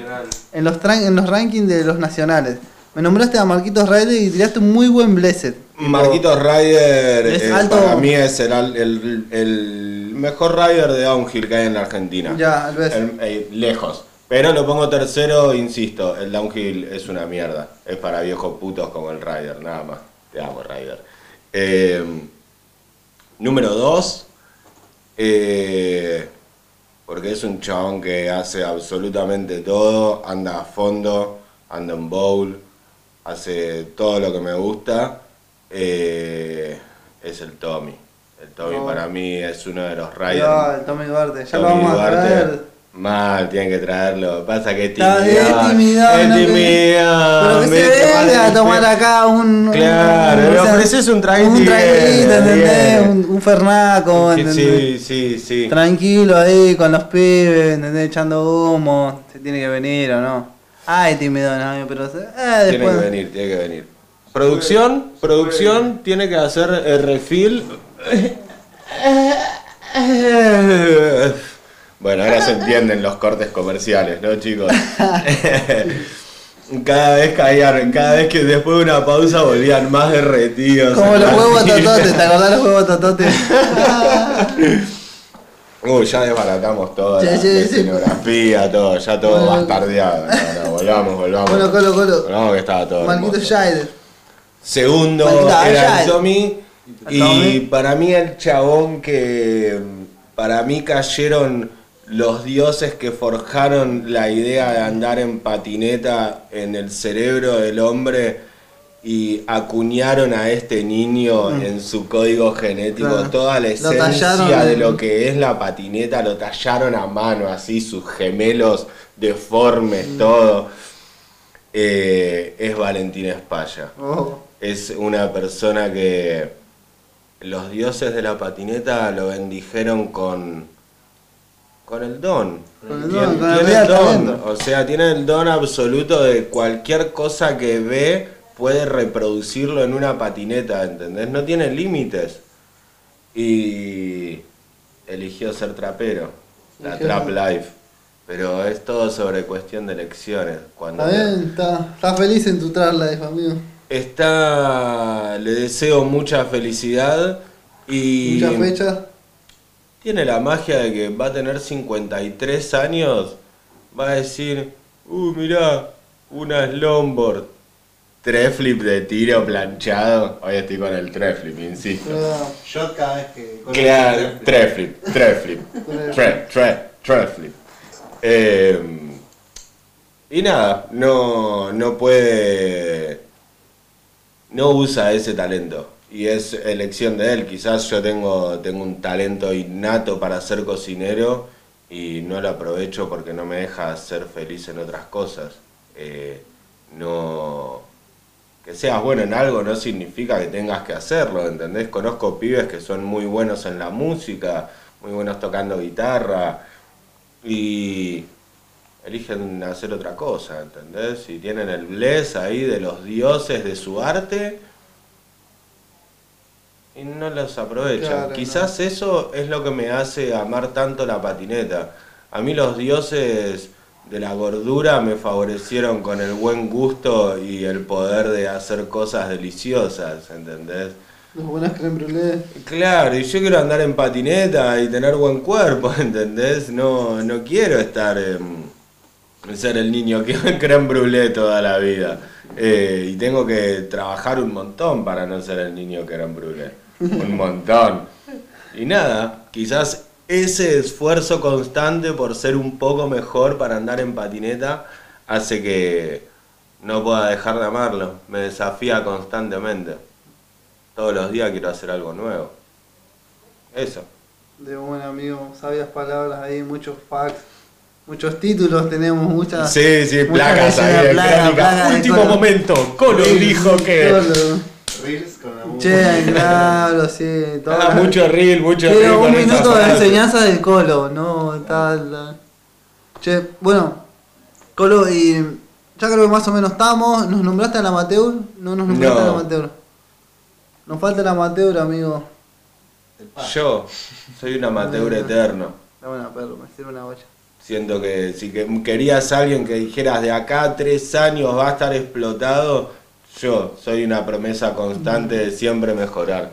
en, los en los rankings de los nacionales. Me nombraste a Marquitos Ryder y tiraste un muy buen blessed. Marquitos Ryder eh, para mí es el, el- el mejor rider de downhill que hay en la Argentina. Ya, el. El- eh, lejos. Pero lo pongo tercero, insisto, el downhill es una mierda. Es para viejos putos como el rider, nada más. Te amo, rider. Eh, número dos, eh, porque es un chabón que hace absolutamente todo, anda a fondo, anda en bowl, hace todo lo que me gusta, eh, es el Tommy. El Tommy No. para mí es uno de los riders. Ya, el Tommy Duarte, ya lo Tommy vamos a Duarte. Mal, tienen que traerlo. Pasa que es tímido. es tímido, Es no. Pero que se ¿viste? venga a tomar acá un. Claro, un- le ofreces un traguito Un traguito, ¿entendés? Un, un fernaco, ¿entendés? sí, sí, sí. Tranquilo ahí con los pibes, ¿entendés? Echando humo. Se tiene que venir o no. Ay, tímido, no, pero. Eh, Tiene después. que venir, tiene que venir. Producción, producción tiene que hacer el refil. Bueno, ahora se entienden los cortes comerciales, ¿no, chicos? Cada vez caían, cada vez que después de una pausa volvían más derretidos. Como los huevos tototes, ¿te acordás los huevos tototes? Uy, ya desbaratamos toda Sí, la, sí, la sí. escenografía, todo, ya todo Bueno, bastardeado. No, no, volvamos, volvamos. bueno, Colo, Colo. Volvamos que estaba todo Marquito. Scheider. Segundo era ya. el Tommy. Y para mí el chabón que mm, para mí cayeron los dioses que forjaron la idea de andar en patineta en el cerebro del hombre y acuñaron a este niño en su código genético Mm. Claro. toda la Lo esencia tallaron de lo que es la patineta, lo tallaron a mano así, sus gemelos deformes, Mm. todo. Eh, es Valentín Espalla Oh. es una persona que los dioses de la patineta lo bendijeron con con el don. Con el Tien- don, con el tiene el don. O sea, tiene el don absoluto de cualquier cosa que ve puede reproducirlo en una patineta, ¿entendés? No tiene límites. Y eligió ser trapero, la Eligió- trap life. Pero es todo sobre cuestión de elecciones. Cuando Está bien, está, feliz en tu traslife, amigo. está, le deseo mucha felicidad y Muchas fechas. Tiene la magia de que va a tener 53 años, va a decir, uh, mirá, una slowboard, tres flip de tiro planchado, hoy estoy con el tres flip, insisto. Yo cada vez que. con Claro, el- tres flip, tres flip, tres, tres, tres flip. Eh, y nada, no, no puede, no usa ese talento. Y es elección de él. Quizás yo tengo, tengo un talento innato para ser cocinero y no lo aprovecho porque no me deja ser feliz en otras cosas. Eh, no, que seas bueno en algo no significa que tengas que hacerlo, ¿entendés? Conozco pibes que son muy buenos en la música, muy buenos tocando guitarra y eligen hacer otra cosa, ¿entendés? Y tienen el bless ahí de los dioses de su arte y no los aprovechan. Claro, Quizás eso es lo que me hace amar tanto la patineta. A mí los dioses de la gordura me favorecieron con el buen gusto y el poder de hacer cosas deliciosas, ¿entendés? Los buenas creme brûlée. Claro, y yo quiero andar en patineta y tener buen cuerpo, ¿entendés? No, no quiero estar en, en ser el niño que creme brûlée toda la vida. Eh, y tengo que trabajar un montón para no ser el niño creme brûlée. Un montón. Y nada, quizás ese esfuerzo constante por ser un poco mejor para andar en patineta hace que no pueda dejar de amarlo. Me desafía constantemente. Todos los días quiero hacer algo nuevo. Eso. De buen amigo, sabias palabras ahí, muchos facts, muchos títulos tenemos, muchas. Sí, sí, muchas placas ahí placa, placa Último momento, Colo dijo que. Reels con. Che, claro, sí, todo. Ah, mucho reel, mucho reel. Quiero un minuto de enseñanza del Colo, no tal. Che, bueno, Colo, y ya creo que más o menos estamos. ¿Nos nombraste al amateur? No nos nombraste No. al amateur. Nos falta el amateur, amigo. Yo soy un amateur eterno. Dame una perro, me sirve una olla. Siento que si que querías a alguien que dijeras de acá a tres años va a estar explotado, yo soy una promesa constante de siempre mejorar.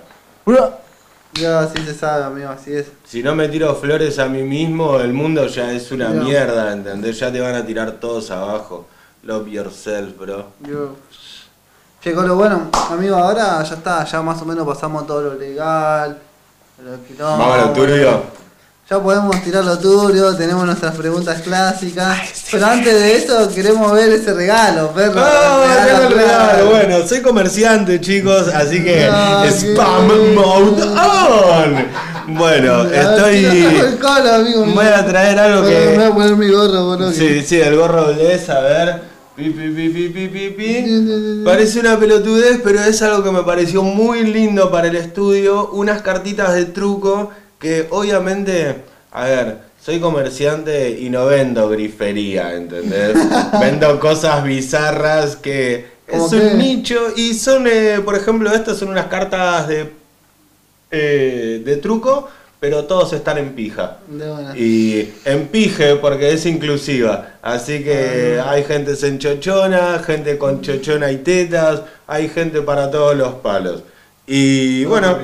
Ya, así se sabe, amigo, así es. Si no me tiro flores a mí mismo, el mundo ya es una No. mierda, ¿entendés? Ya te van a tirar todos abajo. Love yourself, bro. Yo. Che, Colo, bueno, amigo, ahora ya está, ya más o menos pasamos todo lo legal. Lo quilombo. Vamos a lo turbio. Ya podemos tirar lo turbio, tenemos nuestras preguntas clásicas. Pero antes de eso, queremos ver ese regalo, perro. ¡Oh, Regalo, tengo el regalo! regalo. Bueno, soy comerciante, chicos, así que Ah, spam mode on. Bueno, A ver, tira todo estoy. el Colo, amigo. Voy a traer algo Bueno, Me voy que. a poner mi gorro, boludo. Sí, sí, el gorro Bless, a ver. Pi, pi, pi, pi, pi, pi, pi. Parece una pelotudez, pero es algo que me pareció muy lindo para el estudio. Unas cartitas de truco que obviamente, a ver, soy comerciante y no vendo grifería, ¿entendés? vendo cosas bizarras que es ¿Cómo un nicho y son, eh, por ejemplo, estas son unas cartas de, eh, de truco, pero todos están en pija. De. Y en pije porque es inclusiva. Así que hay gente sin chochona, gente con chochona y tetas, hay gente para todos los palos. Y bueno.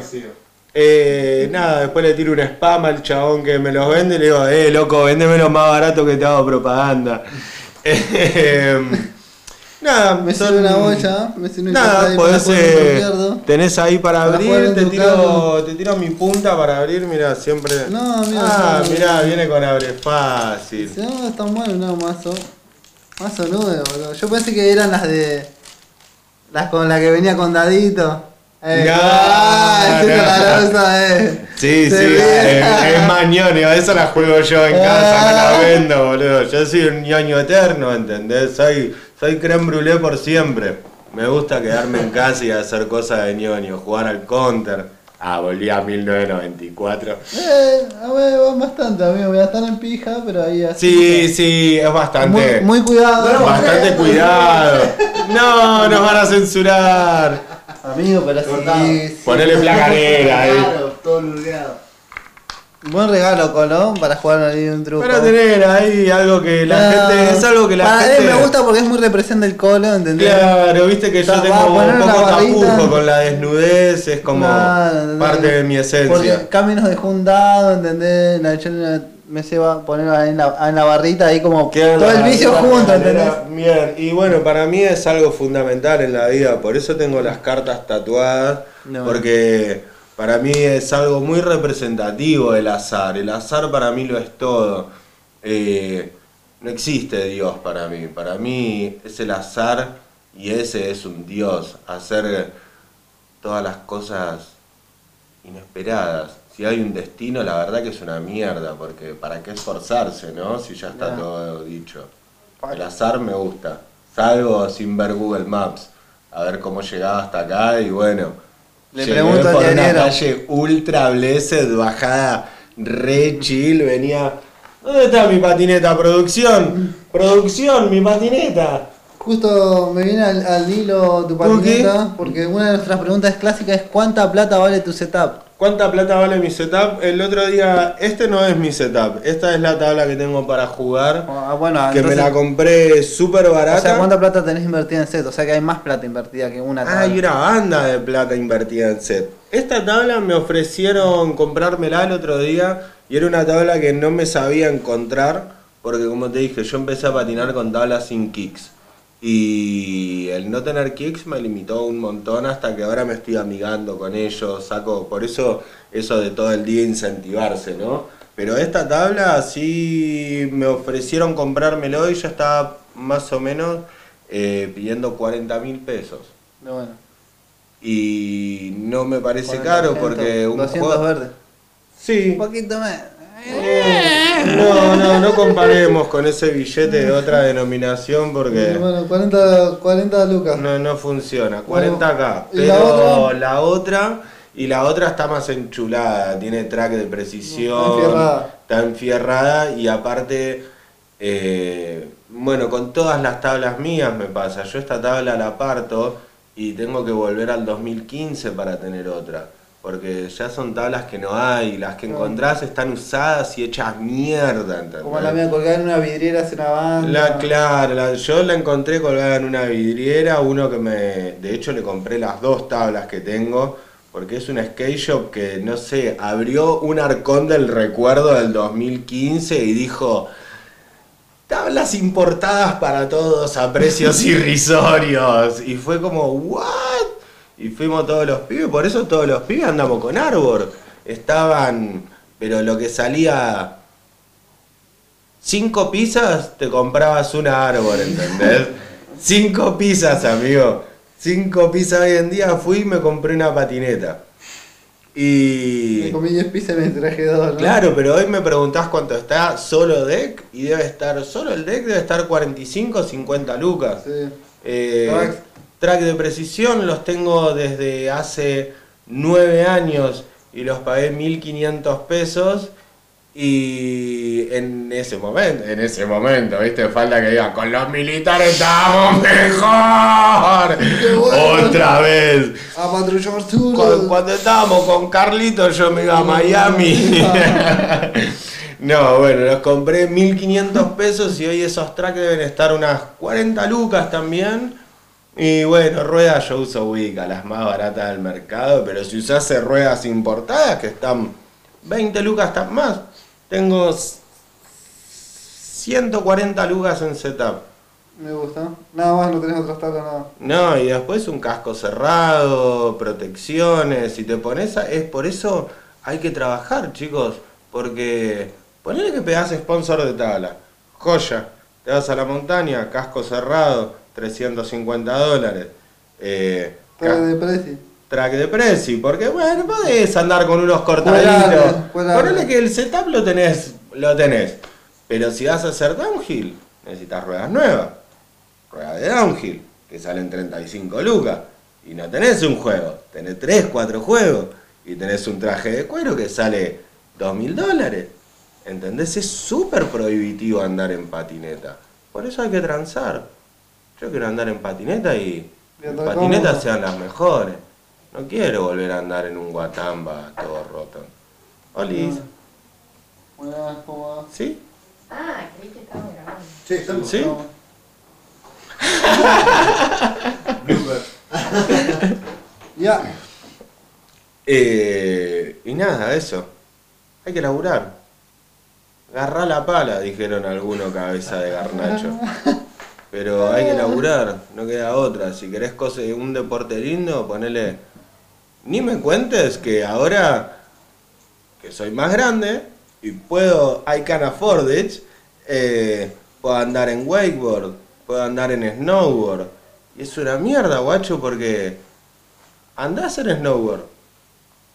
Eh, nada, después le tiro un spam al chabón que me los vende y le digo, eh, loco, véndemelo más barato que te hago propaganda. Eh, nada, Me son- una olla, me sirve un Nada, podés, eh, tenés ahí para, abrir, te tiro, te tiro mi punta para abrir, mira, siempre. No, amigo, Ah, no. viene con abre fácil. Si no, es tan bueno, no, mazo. Mazo nuevo, boludo. Yo pensé que eran las de. Las con la que venía con dadito. Eh, No, ah, eh. Sí, sí, es, más ñoño, eso la juego yo en casa, me la vendo, boludo. Yo soy un ñoño eterno, ¿entendés? Soy, soy creme brûlée por siempre. Me gusta quedarme en casa y hacer cosas de ñoño, jugar al counter. Ah, volví a 1994. Eh, a ver, van bastante, amigo. Voy a estar en pija, pero ahí así. Sí, sí, es bastante. Muy, muy cuidado. Bastante cuidado. No, nos van a censurar. Amigo, pero Cortado. sí. sí. Ponele placa negra ahí. Claro, todo lureado. Buen regalo, Colón, para jugar ahí un truco. Para tener ahí algo que la No, gente. Es algo que la para gente. él me gusta porque es muy representa el Colo, ¿entendés? Claro, viste que yo tengo un poco tapujo con la desnudez, es como parte de mi esencia. Porque Cami nos dejó un dado, ¿entendés? La, yo me se va a poner en la, en la barrita ahí como Queda todo el vicio junto, ¿entendés? Bien, y bueno, para mí es algo fundamental en la vida, por eso tengo las cartas tatuadas, No. porque para mí es algo muy representativo el azar, el azar para mí lo es todo. Eh, no existe Dios para mí, para mí es el azar y ese es un Dios, hacer todas las cosas inesperadas. Si hay un destino, la verdad que es una mierda, porque ¿para qué esforzarse, no? Si ya está todo dicho. El azar me gusta. Salgo sin ver Google Maps, a ver cómo llegaba hasta acá y bueno. Le llegué pregunto al por una calle ultra blessed, bajada re chill, venía... ¿Dónde está mi patineta? ¿Producción? ¿Producción? ¿Mi patineta? Justo me viene al, al hilo tu ¿Por qué? patineta, porque una de nuestras preguntas clásicas es ¿cuánta plata vale tu setup? ¿Cuánta plata vale mi setup? El otro día, este no es mi setup, esta es la tabla que tengo para jugar, Ah, bueno, que me la compré súper barata. O sea, ¿cuánta plata tenés invertida en set? O sea que hay más plata invertida que una tabla. Hay una banda de plata invertida en set. Esta tabla me ofrecieron comprármela el otro día y era una tabla que no me sabía encontrar porque como te dije, yo empecé a patinar con tablas sin kicks. Y el no tener kicks me limitó un montón hasta que ahora me estoy amigando con ellos, saco, por eso eso de todo el día incentivarse, ¿no? Pero esta tabla sí me ofrecieron comprármelo y yo estaba más o menos eh, pidiendo 40 mil pesos. Bueno, Y no me parece 40, caro 200, porque un 200 juego... verdes. Sí. Un poquito más. No, no, no comparemos con ese billete de otra denominación porque Bueno, 40, 40 lucas. no, no funciona. 40k. ¿y la Pero otra? la otra y la otra está más enchulada, tiene track de precisión, Está enfierrada. está enfierrada y aparte, eh, bueno, con todas las tablas mías me pasa. Yo esta tabla la parto y tengo que volver al 2015 para tener otra. Porque ya son tablas que no hay, las que No. encontrás están usadas y hechas mierda, ¿entendés? Como la mía colgada en una vidriera hace una banda. La, claro, la- yo la encontré colgada en una vidriera, uno que me... De hecho le compré las dos tablas que tengo, porque es un skate shop que, no sé, abrió un arcón del recuerdo del 2015 y dijo... Tablas importadas para todos a precios irrisorios. Y fue como, ¿what? Y fuimos todos los pibes, por eso todos los pibes andamos con Arbor. Estaban, pero lo que salía Cinco pizzas te comprabas una árbol, ¿entendés? Cinco pizzas, amigo. Cinco pizzas hoy en día fui y me compré una patineta. Me Y. comí 10 pizzas y me traje dos, ¿no? Claro, pero hoy me preguntás cuánto está solo deck y debe estar, solo el deck debe estar 45 50 lucas. Sí. Eh. Track de precisión los tengo desde hace 9 años y los pagué 1500 pesos. Y en ese momento, en ese momento, viste, falta que diga, con los militares estábamos mejor. bueno. Otra vez. A patrullar sur. Cu- Cuando estábamos con Carlito yo me iba a Miami. no, bueno, los compré 1500 pesos y hoy esos tracks deben estar unas 40 lucas también. Y bueno, ruedas yo uso Wicca, las más baratas del mercado, pero si usase ruedas importadas que están 20 lucas están más, tengo s- 140 lucas en setup. Me gusta. Nada más, no tenés otras tablas, nada. No, y después un casco cerrado, protecciones, si te pones a, es por eso hay que trabajar, chicos, porque ponele que pegás sponsor de tabla, joya, te vas a la montaña, casco cerrado, 350 dólares, eh, Traje ca- de precio. track de preci, porque bueno, podés andar con unos cortaditos. Ponele que el setup lo tenés, lo tenés. Pero si vas a hacer downhill, necesitas ruedas nuevas. Ruedas de downhill, que salen 35 lucas. Y no tenés un juego, tenés 3, 4 juegos. Y tenés un traje de cuero que sale 2 mil dólares. ¿Entendés? Es súper prohibitivo andar en patineta. Por eso hay que transar. Yo quiero andar en patineta y patinetas sean las mejores. No quiero volver a andar en un guatamba todo roto. Olis. Buenas, ¿cómo va? ¿Sí? Ah, creí que estaba grabando. Sí, estamos. ¿Sí? Ya. Eh, y nada, eso. Hay que laburar. Agarrá la pala, dijeron algunos cabeza de garnacho. Pero hay que laburar, no queda otra. Si querés cose- un deporte lindo, ponele... Ni me cuentes que ahora que soy más grande y puedo, I can afford it, eh, puedo andar en wakeboard, puedo andar en snowboard. Y es una mierda, guacho, porque andá a hacer snowboard.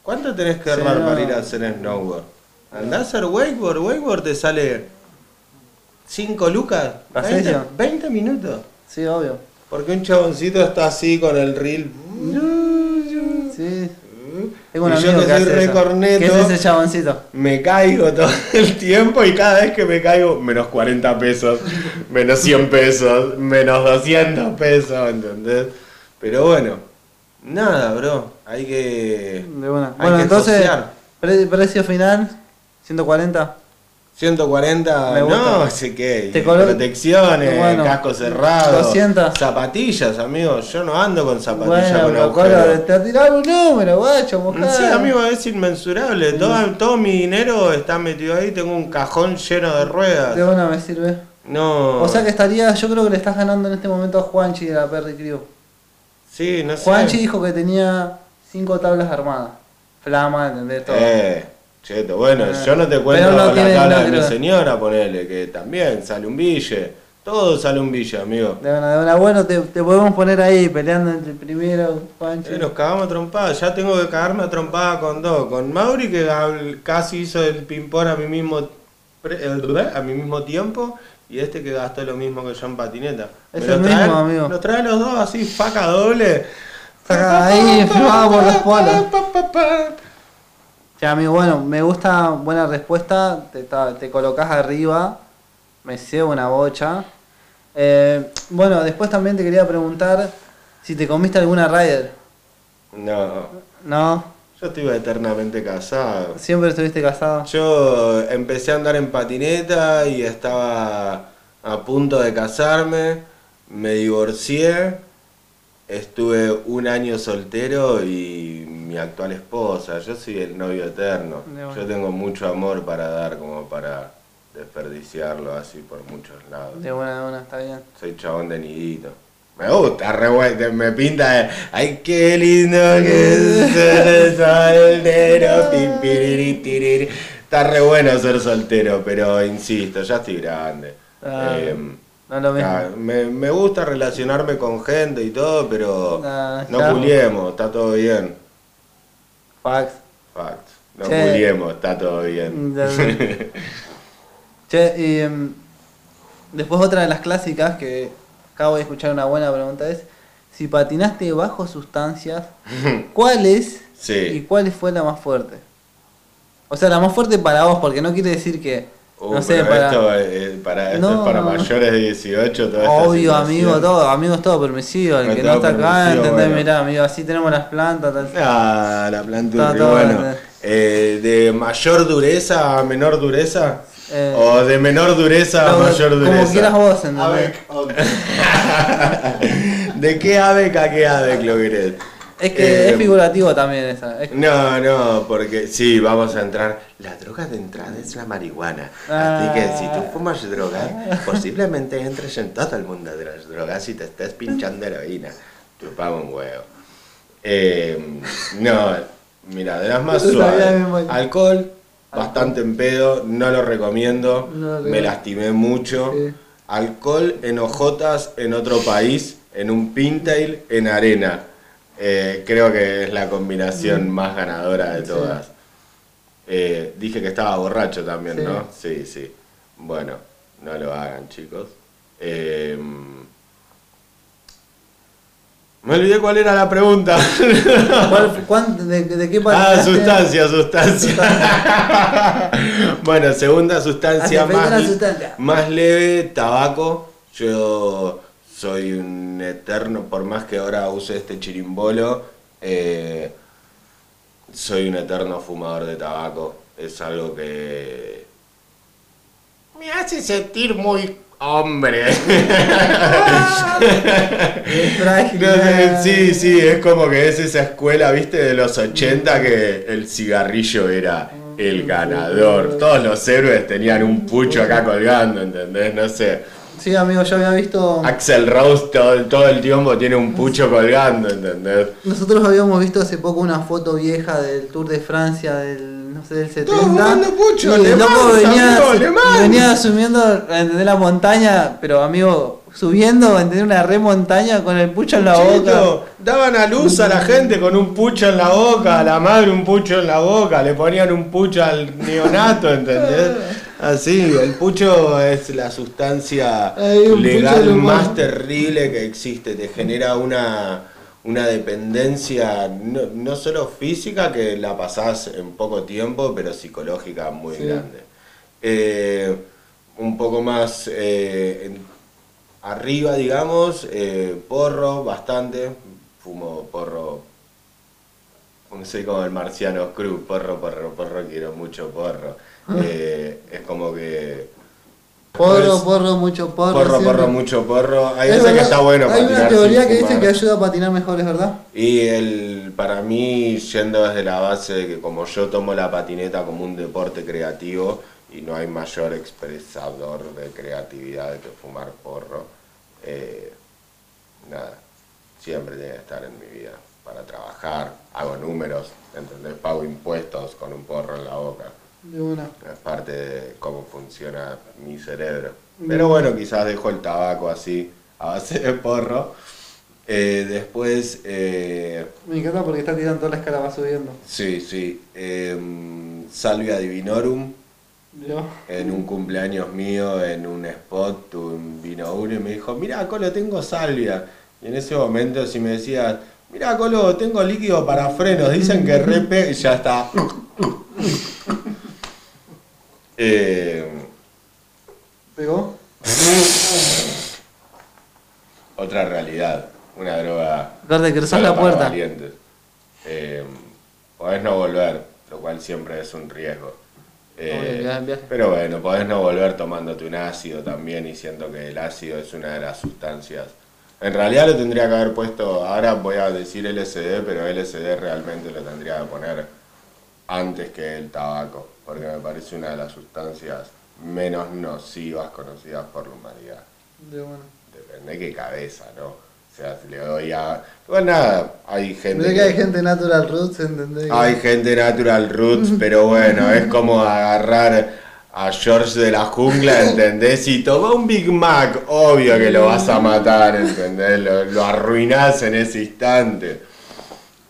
¿Cuánto tenés que Sí, ahorrar no. para ir a hacer snowboard? Andá a hacer wakeboard, wakeboard te sale 5 lucas, ¿La 20, sesión? 20 minutos. Sí, obvio. Porque un chaboncito está así con el reel. Sí. Tengo un Y yo amigo que que soy re eso. corneto. ¿Qué es ese chaboncito? Me caigo todo el tiempo y cada vez que me caigo, menos 40 pesos, menos 100 pesos, menos 200 pesos, ¿entendés? Pero bueno, nada, bro, hay que... De buena. Hay Bueno, que entonces, precio final, 140. 140, Me gusta. no sé qué, Te colo- protecciones, Bueno, casco cerrado, 200. zapatillas, amigo, yo no ando con zapatillas Bueno, con pero. Colo, te tiraron un número, guacho, mojá. Sí, amigo, es inmensurable. Todo, todo mi dinero está metido ahí. Tengo un cajón lleno de ruedas. De una me sirve. No. O sea que estaría, yo creo que le estás ganando en este momento a Juanchi de la Perry Crew. Sí, no sé. Juanchi dijo que tenía cinco tablas armadas. Flama, ¿entendés? Todo. Eh, cheto. Bueno, Eh, yo no te cuento no la tiene- tabla no de mi señora, ponele, que también sale un bille. Todo sale un bille, amigo. De una, de una. Bueno, te, te podemos poner ahí peleando entre el primero, Juanchi. Eh, nos cagamos a trompadas. Ya tengo que cagarme a trompada con dos. Con Mauri, que casi hizo el ping-pong a mi mismo eh, a mi mismo tiempo. Y este que gastó lo mismo que yo en patineta. Es el traen- mismo, amigo. Nos trae los dos así, faca doble. Ahí, firmado por las polas. Ya, amigo, bueno, me gusta, buena respuesta. Te, colocas arriba, me cebo una bocha. Eh, bueno, después también te quería preguntar si te comiste alguna rider. No, ¿No? yo estuve eternamente casado. ¿Siempre estuviste casado? Yo empecé a andar en patineta y estaba a punto de casarme, me divorcié, estuve un año soltero y mi actual esposa, yo soy el novio eterno. Yo tengo mucho amor para dar como para desperdiciarlo así por muchos lados. De buena, de buena, está bien. Soy chabón de nidito. Me gusta, re me pinta de, ay qué lindo que es ser soltero. pi, piriri, tiriri". Está re bueno ser soltero, pero insisto, ya estoy grande. Ah, no lo mismo. ah, me, me gusta relacionarme con gente y todo, pero no culiemos, está todo bien. Fax. Fact. No Che. está todo bien. De- Che, y em, después otra de las clásicas que acabo de escuchar una buena pregunta es si patinaste bajo sustancias, ¿cuál es y sí. cuál fue la más fuerte? O sea, la más fuerte para vos, porque no quiere decir que, Uh, no sé, para... esto, es para, esto No. es para mayores de 18, toda esta Obvio, amigo, todo, amigo es todo permisivo, el que todo no está acá, ¿entendés? bueno. Mirá, amigo, así tenemos las plantas, tal. Ah, la planta todo, bueno. eh. Eh, ¿De mayor dureza a menor dureza? Eh, ¿O de menor dureza a mayor como dureza? quieras vos, ¿entendés? Avec, ok. ¿De qué ave a qué ave lo querés? Es que Eh, es figurativo también esa. es- No, no, porque sí, vamos a entrar. La droga de entrada es la marihuana. Así que si tú Ah. fumas droga, posiblemente entres en todo el mundo de las drogas y te estés pinchando heroína. Chupamos un huevo. Eh, no, mira, de las más suaves. Alcohol, bastante en pedo, no lo recomiendo. No me lastimé mucho. Sí. Alcohol en hojotas en otro país, en un pintail en arena. Eh, creo que es la combinación más ganadora de Mm. Sí. todas. Eh, dije que estaba borracho también, Sí. ¿no? Sí, sí. Bueno, no lo hagan, chicos. Eh, me olvidé cuál era la pregunta. ¿Cuál- cuán- de, de qué Ah, sustancia, sustancia. bueno, segunda sustancia efecto más, sustancia. más leve, tabaco. Yo soy un eterno, por más que ahora use este chirimbolo, eh, soy un eterno fumador de tabaco. Es algo que me hace sentir muy hombre. No sí, sí, es como que es esa escuela, viste, de los 80 que el cigarrillo era el ganador. Todos los héroes tenían un pucho acá colgando, ¿entendés? No sé. Sí, amigo, yo había visto. Axel Rose todo, todo el tiempo tiene un pucho colgando, ¿entendés? Nosotros habíamos visto hace poco una foto vieja del Tour de Francia del, no sé, del 70. fumando pucho, y el loco venía, amigo, venía subiendo, ¿entendés? La montaña, pero amigo, subiendo, ¿entendés? Una remontaña con el pucho en la boca. Daban a luz a la gente con un pucho en la boca, a la madre un pucho en la boca, le ponían un pucho al neonato, ¿entendés? Así, el pucho es la sustancia legal más- terrible que existe, te genera una, una dependencia no, no solo física, que la pasás en poco tiempo, pero psicológica muy Sí. grande. Eh, un poco más eh, arriba, digamos, eh, porro bastante, fumo porro, soy como el marciano Cruz, porro, porro, porro, quiero mucho porro. Eh, es como que... Porro, Pues, porro, mucho porro. porro, siempre. porro, mucho porro. Hay Es veces que está bueno Hay una patinar teoría sin que dice que ayuda a patinar mejor, ¿es verdad? Y el, para mí, yendo desde la base de que como yo tomo la patineta como un deporte creativo y no hay mayor expresador de creatividad que fumar porro, eh, nada, siempre tiene que estar en mi vida para trabajar, hago números, ¿entendés? Pago impuestos con un porro en la boca. De una. Es parte de cómo funciona mi cerebro. Pero bueno, quizás dejo el tabaco así, a base de porro. Eh, después, eh, Me encanta porque está tirando toda la escala, va subiendo. sí, sí, em, Salvia Divinorum. En un cumpleaños mío, en un spot, un vino uno y me dijo, mira, Colo, tengo salvia. Y en ese momento, si me decías, mira, Colo, tengo líquido para frenos, dicen que repe... y ya está. Eh, ¿Pegó? otra realidad, una droga cruzás solo la puerta. Eh, podés no volver, lo cual siempre es un riesgo. Eh, Obvio, quedás en viaje. pero bueno, podés no volver tomándote un ácido también y siento que el ácido es una de las sustancias. En realidad lo tendría que haber puesto, ahora voy a decir LSD, pero LSD realmente lo tendría que poner antes que el tabaco, porque me parece una de las sustancias menos nocivas conocidas por la humanidad. De una. Depende de qué cabeza, ¿no? O sea, si le doy a... Bueno, nada, hay gente... Mirá que hay gente natural roots, ¿entendés? Hay gente natural roots, pero bueno, es como agarrar a George de la jungla, ¿entendés? Y toma un Big Mac, obvio que lo vas a matar, ¿entendés? Lo, lo arruinás en ese instante.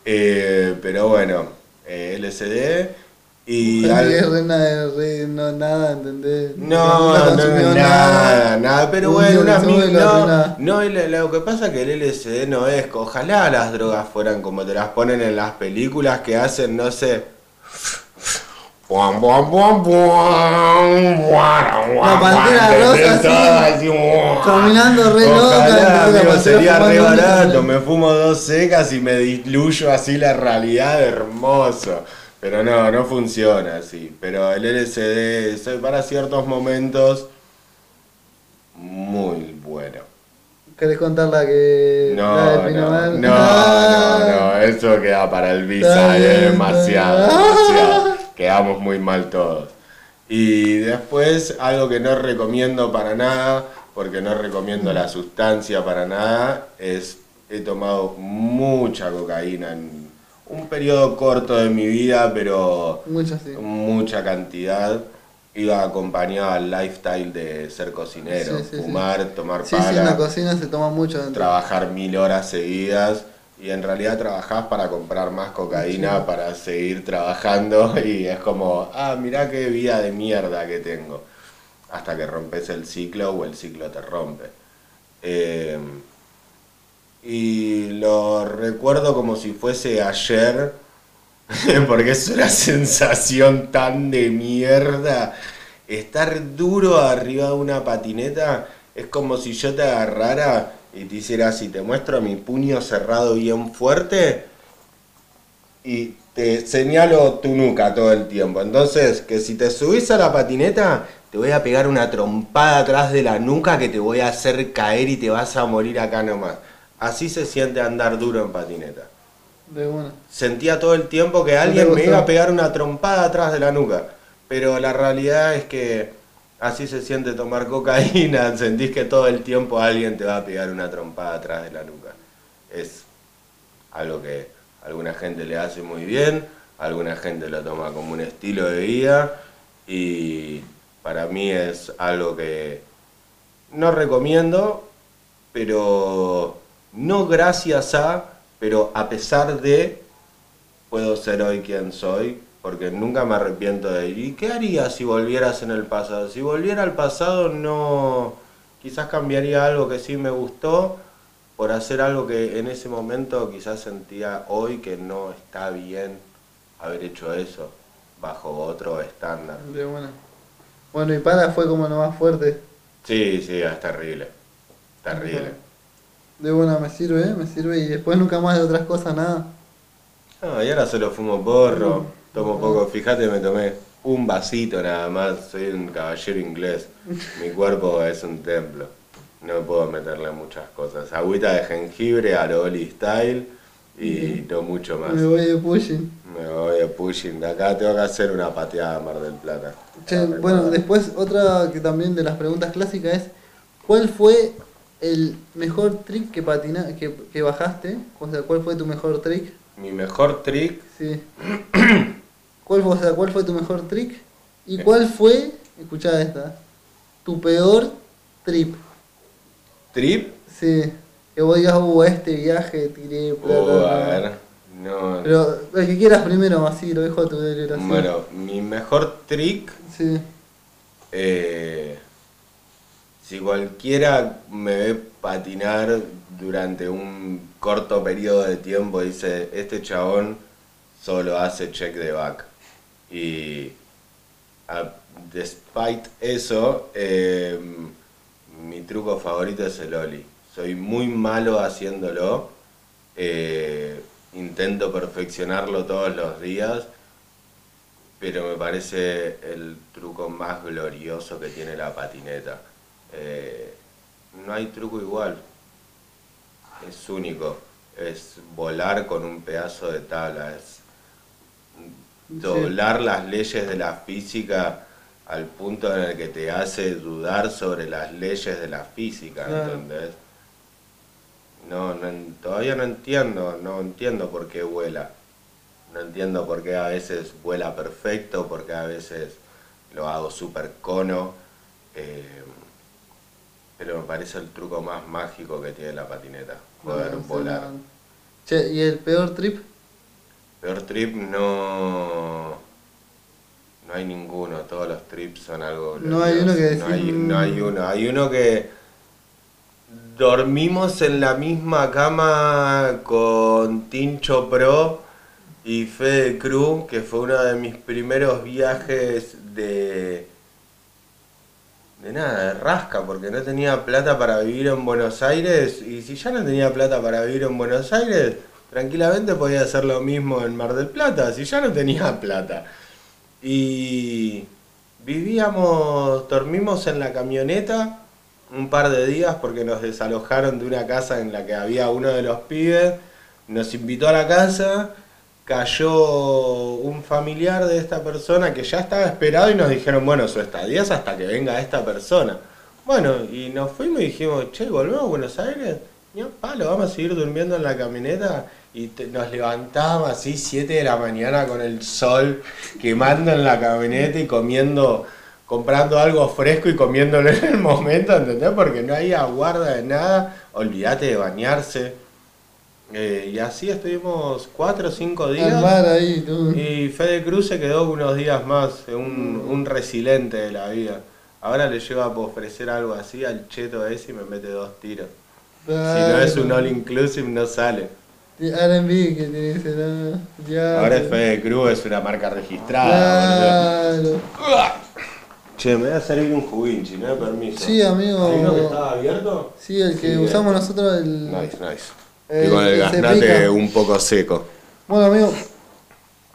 Eh, pero bueno, eh, LSD y... Al- que es re na- re- no, nada, ¿entendés? no, no, consumió nada, nada, pero bueno, día una le mi- sube y lo no, no, lo, que pasa es que el LSD no es, ojalá las drogas fueran como te las ponen en las películas que hacen, no sé. Buam, pantera rosa, así, caminando re loca, Ojalá. La amigo, pantera sería re barato, me fumo dos secas y me diluyo así la realidad, hermoso. Pero no, no funciona así. Pero el LSD es para ciertos momentos muy bueno. ¿Querés contar la que. No, la del no, no, Ah. no, no, eso queda para el visa, es demasiado, demasiado. Quedamos muy mal todos. Y después, algo que no recomiendo para nada, porque no recomiendo la sustancia para nada, es he tomado mucha cocaína en un periodo corto de mi vida, pero sí. mucha cantidad. Iba acompañado al lifestyle de ser cocinero, Sí, sí, sí. fumar, tomar en la cocina se toma mucho. dentro. trabajar mil horas seguidas y en realidad trabajás para comprar más cocaína para seguir trabajando y es como, ah, mirá qué vida de mierda que tengo. Hasta que rompes el ciclo o el ciclo te rompe. Eh, y lo recuerdo como si fuese ayer, porque es una sensación tan de mierda. Estar duro arriba de una patineta es como si yo te agarrara y te hiciera así, te muestro mi puño cerrado bien fuerte y te señalo tu nuca todo el tiempo. Entonces, que si te subís a la patineta, te voy a pegar una trompada atrás de la nuca que te voy a hacer caer y te vas a morir acá nomás. Así se siente andar duro en patineta. De una. Sentía todo el tiempo que alguien me iba a pegar una trompada atrás de la nuca. Pero la realidad es que así se siente tomar cocaína. Sentís que todo el tiempo alguien te va a pegar una trompada atrás de la nuca. Es algo que a alguna gente le hace muy bien, a alguna gente lo toma como un estilo de vida y para mí es algo que no recomiendo, pero no gracias a, pero a pesar de, puedo ser hoy quien soy, porque nunca me arrepiento de ir. ¿Y qué harías si volvieras en el pasado? Si volviera al pasado no, quizás cambiaría algo que sí me gustó por hacer algo que en ese momento quizás sentía hoy que no está bien haber hecho eso bajo otro estándar. Una. Bueno, y para fue como lo más fuerte. Sí, sí, es terrible. Terrible. De una, me sirve, me sirve. Y después nunca más de otras cosas, nada. No, y ahora solo fumo porro, tomo poco. Fíjate, me tomé un vasito nada más. Soy un caballero inglés. Mi cuerpo es un templo. No puedo meterle muchas cosas. Agüita de jengibre, Aroli style y no mucho más. Me voy de pushing. Me voy de pushing. De acá tengo que hacer una pateada a Mar del Plata. Che, bueno, después otra que también de las preguntas clásicas es, ¿cuál fue el mejor trick que patina, que, que bajaste? O sea, ¿cuál fue tu mejor trick? Mi mejor trick, Sí. ¿Cuál fue, o sea, ¿cuál fue tu mejor trick? ¿Y cuál fue, escuchá esta, tu peor trip? trip, Sí. Que vos digas, uh, este viaje tiré plata. oh, a ver, no. Pero el que quieras primero, así, lo dejo a tu deliberación. Bueno, mi mejor trick Sí. Eh, si cualquiera me ve patinar durante un corto periodo de tiempo, dice, este chabón solo hace check de back. Y despite eso, eh, mi truco favorito es el Oli. Soy muy malo haciéndolo. eh, intento perfeccionarlo todos los días pero me parece el truco más glorioso que tiene la patineta. Eh, no hay truco igual, es único, es volar con un pedazo de tabla, es doblar las leyes de la física al punto en el que te hace dudar sobre las leyes de la física, Claro. ¿entendés? No, no todavía no entiendo, no entiendo por qué vuela. No entiendo por qué a veces vuela perfecto, por qué a veces lo hago súper cono. eh, pero me parece el truco más mágico que tiene la patineta, poder No, volar. no. Che, ¿y el peor trip? Peor trip no. No hay ninguno, todos los trips son algo. No hay uno que glorioso. No hay, no hay mm. uno. Hay uno que. Dormimos en la misma cama con Tincho Pro y Fede Cruz, que fue uno de mis primeros viajes de. De nada, de rasca, porque no tenía plata para vivir en Buenos Aires. Y si ya no tenía plata para vivir en Buenos Aires, tranquilamente podía hacer lo mismo en Mar del Plata, si ya no tenía plata. Y vivíamos, dormimos en la camioneta un par de días porque nos desalojaron de una casa en la que había uno de los pibes. Nos invitó a la casa, cayó un familiar de esta persona que ya estaba esperado y nos dijeron, bueno, su estadía es hasta que venga esta persona. Bueno, y nos fuimos y dijimos, che, ¿volvemos a Buenos Aires? Y yo, palo, vamos a seguir durmiendo en la camioneta. Y nos levantábamos así 7 de la mañana con el sol quemando en la camioneta y comiendo, comprando algo fresco y comiéndolo en el momento, ¿entendés? Porque no había guarda de nada, olvídate de bañarse. Eh, y así estuvimos 4 o 5 días. Al mar ahí, tú. Y Fede Cruz se quedó unos días más, un, un resiliente de la vida. Ahora le llevo a ofrecer algo así al cheto ese y me mete dos tiros. Si no es un all inclusive no sale. R&B que tiene ah, Ya. Ahora es Fede Cruz, es una marca registrada. boludo. Claro. Che, me voy a servir un juguín, si no hay permiso. Sí, amigo. ¿Hay uno que estaba abierto? Sí, el que Sí, usamos bien. nosotros el. Nice, nice. Eh, y con el gaznate un poco seco. Bueno, amigo,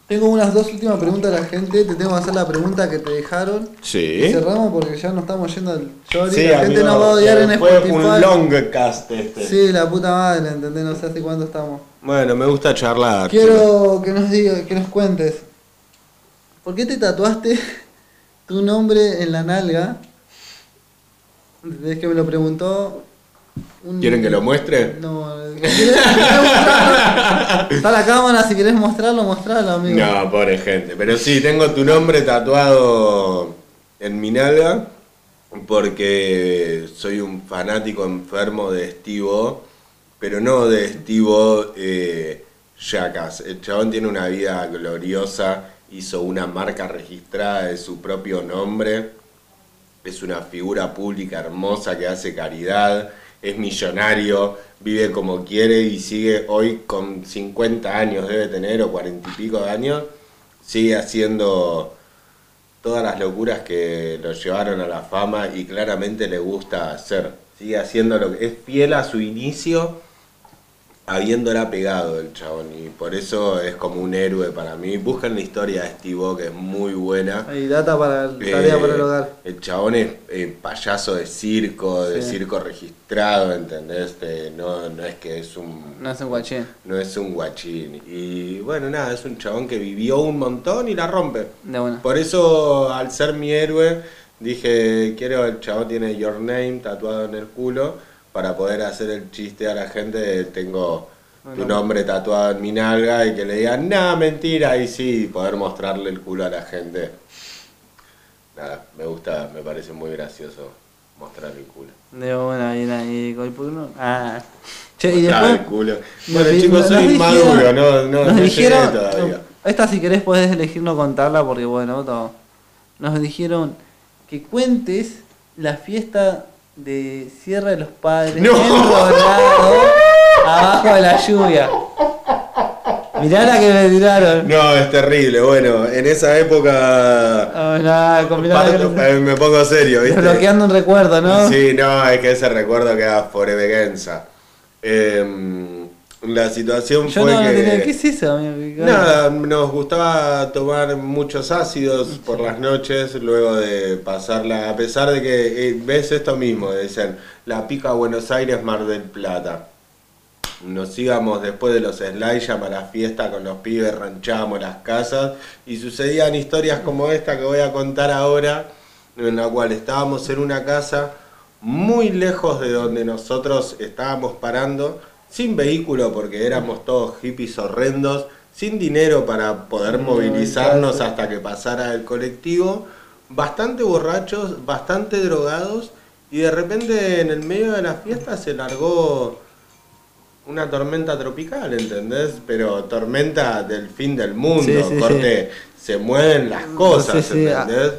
Tengo unas dos últimas preguntas de la gente. Te tengo que hacer la pregunta que te dejaron. Y Sí. cerramos porque ya nos estamos yendo al short. Sí, la gente amigo, nos va a odiar en fue Spotify. un long cast este. Sí, la puta madre, ¿entendés? No sé hace cuánto estamos. Bueno, me gusta charlar. Quiero que nos diga, que nos cuentes. ¿Por qué te tatuaste tu nombre en la nalga? Es que me lo preguntó. Un- ¿Quieren que lo muestre? No. Está la cámara, si querés mostrarlo, mostralo, amigo. No, pobre gente. Pero sí, tengo tu nombre tatuado en mi nalga porque soy un fanático enfermo de Estivo, pero no de Estivo eh, Jackass. El chabón tiene una vida gloriosa, hizo una marca registrada de su propio nombre, es una figura pública hermosa que hace caridad, es millonario, vive como quiere y sigue hoy con 50 años, debe tener, o 40 y pico de años, sigue haciendo todas las locuras que lo llevaron a la fama y claramente le gusta hacer. Sigue haciendo lo que es fiel a su inicio, habiéndola pegado el chabón. Y por eso es como un héroe para mí. Buscan la historia de Steve que es muy buena. Hay data para el tarea para el hogar. Eh, El chabón es eh, payaso de circo, de Sí. circo registrado, ¿entendés? Eh, no, no es que es un No es un guachín. no es un guachín. Y bueno, nada, es un chabón que vivió un montón y la rompe. De. Por eso, al ser mi héroe, dije, quiero, el chabón tiene Your Name tatuado en el culo, para poder hacer el chiste a la gente de tengo tu nombre tatuado en mi nalga y que le digan, nada, mentira, y sí, poder mostrarle el culo a la gente. Nada, me gusta, me parece muy gracioso mostrar el culo. De buena, y, la- y, ¿por qué no? Ah. Che, y el después. culo. nos Bueno, chicos, soy inmaduro, no, no, nos no dijeron, todavía. Esta si querés podés elegir no contarla porque bueno, todo. Nos dijeron que cuentes la fiesta de cierre de los padres ¡No! enrolado abajo de la lluvia. Mirá la que me tiraron. No, es terrible. Bueno, en esa época. Ah, con que parto- me- eh, me pongo serio, ¿viste? Desbloqueando un recuerdo, ¿no? Sí, no, es que ese recuerdo queda forevegenza. Eh, la situación Yo fue no, que. tenía. ¿Qué es eso? Nada, nos gustaba tomar muchos ácidos por las noches, luego de pasarla, a pesar de que, eh, ves esto mismo, dicen, la pica Buenos Aires, Mar del Plata. Nos íbamos después de los slides a la fiesta con los pibes, ranchábamos las casas y sucedían historias como esta que voy a contar ahora, en la cual estábamos en una casa muy lejos de donde nosotros estábamos parando, sin vehículo porque éramos todos hippies horrendos, sin dinero para poder No, movilizarnos claro. hasta que pasara el colectivo, bastante borrachos, bastante drogados y de repente en el medio de la fiesta se largó una tormenta tropical, ¿entendés? Pero tormenta del fin del mundo, Sí, sí, corte, se mueven las cosas, sí, ah. ¿entendés?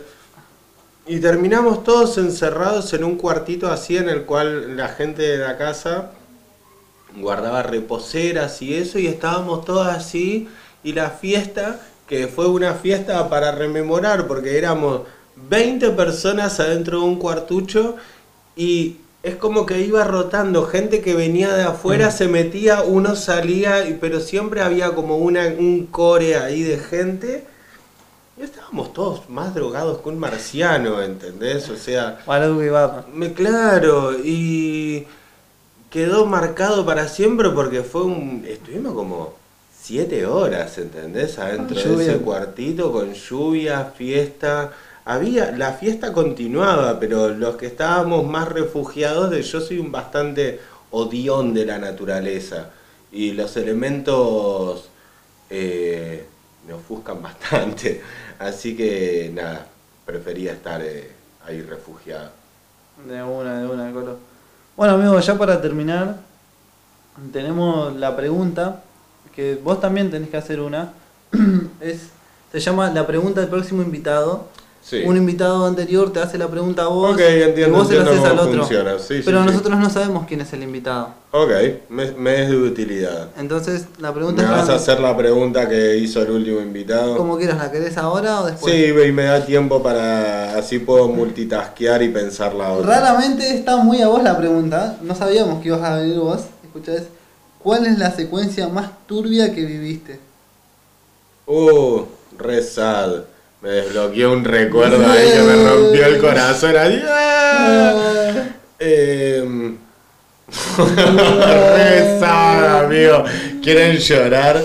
Y terminamos todos encerrados en un cuartito así en el cual la gente de la casa guardaba reposeras y eso y estábamos todos así y la fiesta que fue una fiesta para rememorar porque éramos 20 personas adentro de un cuartucho y es como que iba rotando gente que venía de afuera se metía uno salía y- pero siempre había como una un core ahí de gente. Y estábamos todos más drogados que un marciano ¿entendés? o sea y claro, y quedó marcado para siempre porque fue un. Estuvimos como siete horas, ¿entendés? Adentro de ese cuartito con lluvia, fiesta. Había, la fiesta continuaba, pero los que estábamos más refugiados, de yo soy un bastante odión de la naturaleza. Y los elementos eh, me ofuscan bastante. Así que nada, prefería estar eh, ahí refugiado. De una, de una, Colo. Bueno, amigos, ya para terminar, tenemos la pregunta, que vos también tenés que hacer una. es Se llama la pregunta del próximo invitado. Sí. Un invitado anterior te hace la pregunta a vos Ok, entiendo, y vos se la haces al otro. Sí, Pero sí. nosotros no sabemos quién es el invitado. Ok, me, me es de utilidad. Entonces, la pregunta ¿Me es vas a hacer la pregunta que hizo el último invitado? como quieras, ¿la querés ahora o después? Sí, y me da tiempo para... Así puedo multitaskear y pensar la otra. Raramente está muy a vos la pregunta. No sabíamos que ibas a venir vos. Escuchá, es, ¿cuál es la secuencia más turbia que viviste? Uh, re sad. Me desbloqueó un recuerdo ahí que me rompió el corazón. Ahí. ¡ah! Em, re sad, amigo. ¿Quieren llorar?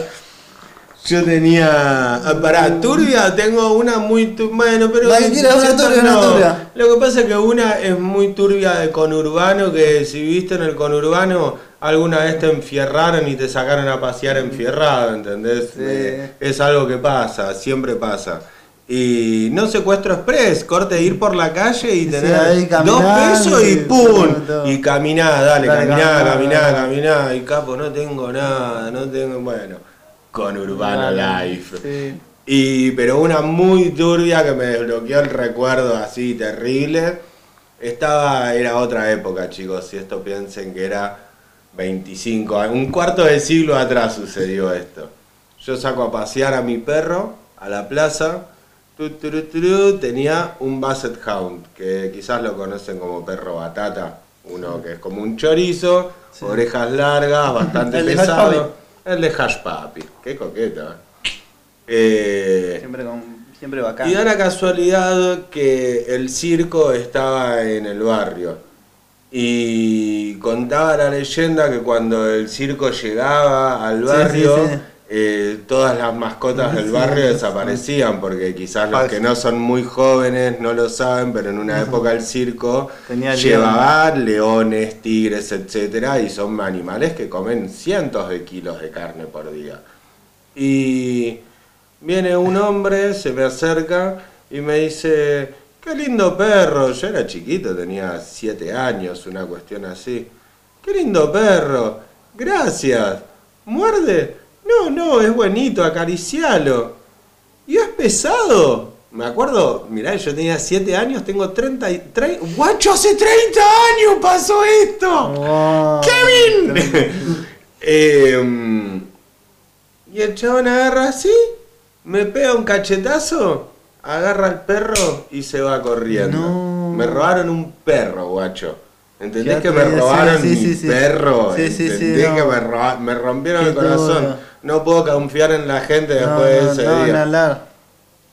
Yo tenía. ah, Pará, turbia, tengo una muy. tu- Bueno, pero. Quieras, una turbia, una turbia. Lo que pasa es que una es muy turbia de conurbano, que si viviste en el conurbano, alguna vez te enfierraron y te sacaron a pasear enfierrado, ¿entendés? Sí. Eh, es algo que pasa, siempre pasa. Y no secuestro express, corte ir por la calle y tener dos pesos y y ¡pum! Y caminá, dale, Dale, caminá, caminá, caminá. Y capo, no tengo nada, no tengo. Bueno, conurbano life. Sí. Y, pero una muy turbia que me desbloqueó el recuerdo así terrible. Estaba, era otra época, chicos. Si esto piensen que era 25, años, un cuarto de siglo atrás sucedió esto. Yo saco a pasear a mi perro a la plaza. Tu, tenía un Basset Hound, que quizás lo conocen como perro batata. Uno que es como un chorizo, Sí. orejas largas, bastante El de Hush pesado. El de Hash Papi, qué coqueta. Eh, Siempre, con, siempre bacán. y da la casualidad que el circo estaba en el barrio. Y contaba la leyenda que cuando el circo llegaba al barrio, sí, sí. Eh, todas las mascotas del barrio desaparecían, porque quizás los que no son muy jóvenes no lo saben, pero en una época el circo Tenía llevaba leones, tigres, etcétera, y son animales que comen cientos de kilos de carne por día. Y viene un hombre, se me acerca y me dice, qué lindo perro. Yo era chiquito, tenía siete años, una cuestión así. Qué lindo perro. Gracias. ¿Muerde? No, no, es buenito, acaricialo. ¿Y es pesado? Me acuerdo, mirá, yo tenía 7 años, tengo 30 y... tre- ¡Guacho, hace 30 años pasó esto! Wow. ¡Kevin! Eh, y el chabón agarra así, me pega un cachetazo, agarra al perro y se va corriendo. No. Me robaron un perro, guacho. ¿Entendés Ya que me robaron sí, mi sí, perro? Sí, sí, sí, ¿Entendés no. que me, roba- me rompieron el corazón? duro. No puedo confiar en la gente No, después de ese no, día.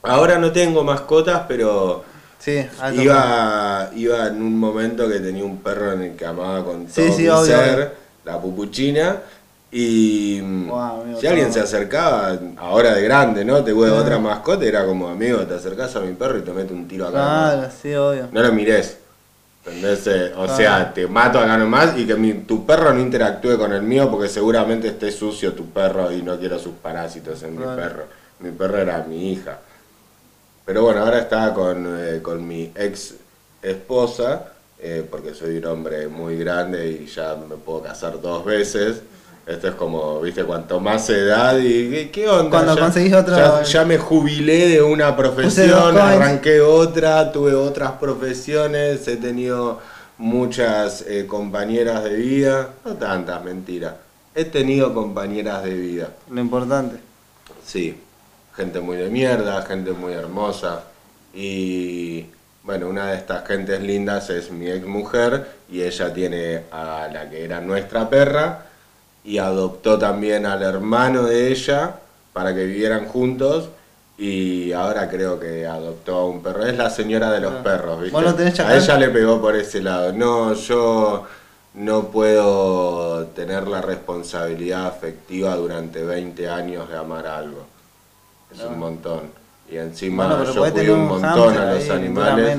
Ahora no tengo mascotas, pero iba, iba en un momento que tenía un perro en el que amaba con todo mi ser, obvio. la pupuchina. Y mm, Wow, amigo, si alguien se acercaba, ahora de grande, ¿no? Te voy a otra mascota, era como amigo, te acercás a mi perro y te meto un tiro acá. Claro, sí, obvio. No lo mires. ¿Entendés? Eh, O Ah. sea, te mato acá nomás y que mi- tu perro no interactúe con el mío porque seguramente esté sucio tu perro y no quiero sus parásitos en mi perro. Mi perro era mi hija. Pero bueno, ahora estaba con, eh, con mi ex esposa, eh, porque soy un hombre muy grande y ya me puedo casar dos veces. Esto es como, viste, cuanto más edad y ¿qué, onda? Cuando ya, conseguís otra- Ya, ya me jubilé de una profesión, arranqué otra, tuve otras profesiones, he tenido muchas eh, compañeras de vida, no tantas, mentira. He tenido compañeras de vida. Lo importante. Sí, gente muy de mierda, gente muy hermosa. Y bueno, una de estas gentes lindas es mi ex mujer y ella tiene a la que era nuestra perra y adoptó también al hermano de ella para que vivieran juntos y ahora creo que adoptó a un perro. Es la señora de los Ah. perros, ¿viste? ¿Vos no tenés a ella le pegó por ese lado. No, yo no puedo tener la responsabilidad afectiva durante 20 años de amar algo. Es un montón. Y encima Bueno, yo cuido un montón a los ahí, animales.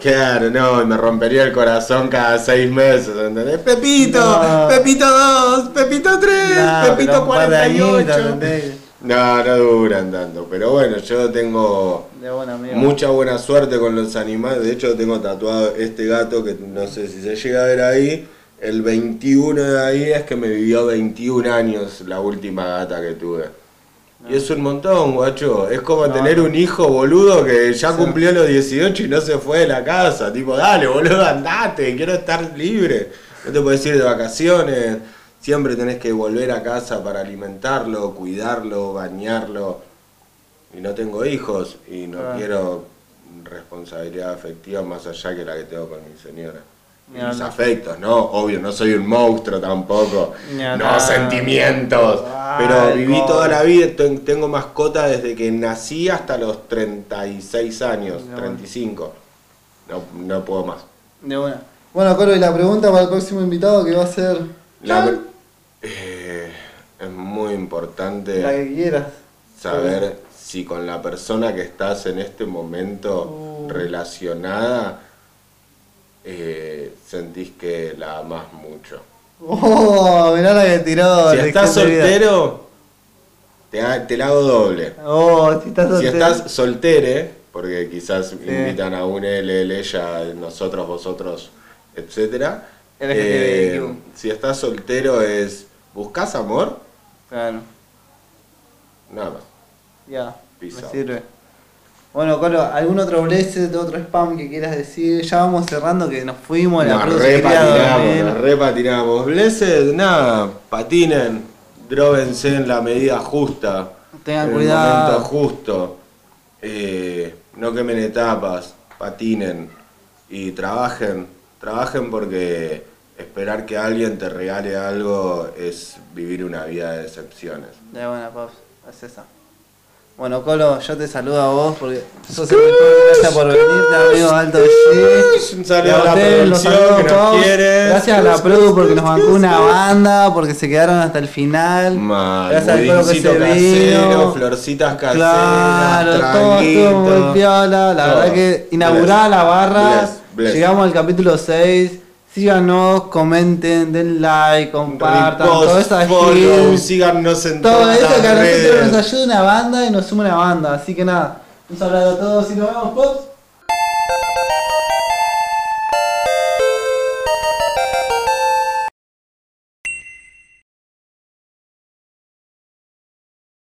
Claro, no, y me rompería el corazón cada seis meses, ¿entendés? Pepito, No. Pepito 2, Pepito 3, Nah, pero Pepito un par de 48. añitos, ¿entendés? No, no duran tanto, pero bueno, yo tengo buen mucha buena suerte con los animales. De hecho, tengo tatuado este gato que no sé si se llega a ver ahí. El 21 de ahí es que me vivió 21 años la última gata que tuve. Y es un montón, guacho. Es como No, tener no. un hijo boludo que ya Sí. cumplió los 18 y no se fue de la casa. Tipo, dale, boludo, andate, quiero estar libre. No te puedes ir de vacaciones. Siempre tenés que volver a casa para alimentarlo, cuidarlo, bañarlo. Y no tengo hijos y no Ah. quiero responsabilidad afectiva más allá que la que tengo con mi señora. Mis afectos, ¿no? Obvio, no soy un monstruo tampoco. No sentimientos. Ay, Pero viví toda la vida, ten- tengo mascota desde que nací hasta los 36 años, No. 35. No, no puedo más. De una. Bueno, Colo, y la pregunta para el próximo invitado que va a ser La- eh, es muy importante la que quieras. saber si con la persona que estás en este momento Uh. relacionada eh, sentís que la amás mucho. Oh, mirá la que tiró. si estás soltero, te, te la hago doble. Oh, si estás Si soltero. estás soltere, porque quizás invitan a un él, él, ella, nosotros, vosotros, etcétera. LGTBIQ. Eh, si estás soltero es ¿buscas amor? Claro, Nada más. ya. Me out. sirve. Bueno, Colo, ¿algún otro blessed, otro spam que quieras decir? Ya vamos cerrando que nos fuimos, la produ se quería repatinamos, dormir. nos repatinamos. Blessed, nada, patinen, dróbense en la medida justa. Tengan en cuidado. el momento justo. Eh, no quemen etapas, patinen y trabajen. Trabajen porque esperar que alguien te regale algo es vivir una vida de decepciones. Ya, buena, Pops, es esa. Bueno, Colo, yo te saludo a vos porque sos el mejor. Gracias por venirte, amigo Alto G. Un saludo a la los producción saludos, que nos quiere. Gracias a la Produ porque nos bancó una banda, porque se quedaron hasta el final. Mal, Gracias al Colo que se casero, vino. florcitas caseras, Claro, todo estuvo muy piola. La todo. verdad que inaugurada la barra. Bless, bless. Llegamos al capítulo 6. Síganos, comenten, den like, compartan, Repost, toda esa follow, síganos en Todo todas eso que a nosotros nos ayuda una banda y nos suma una banda. Así que nada, un saludo a todos y nos vemos, Pops.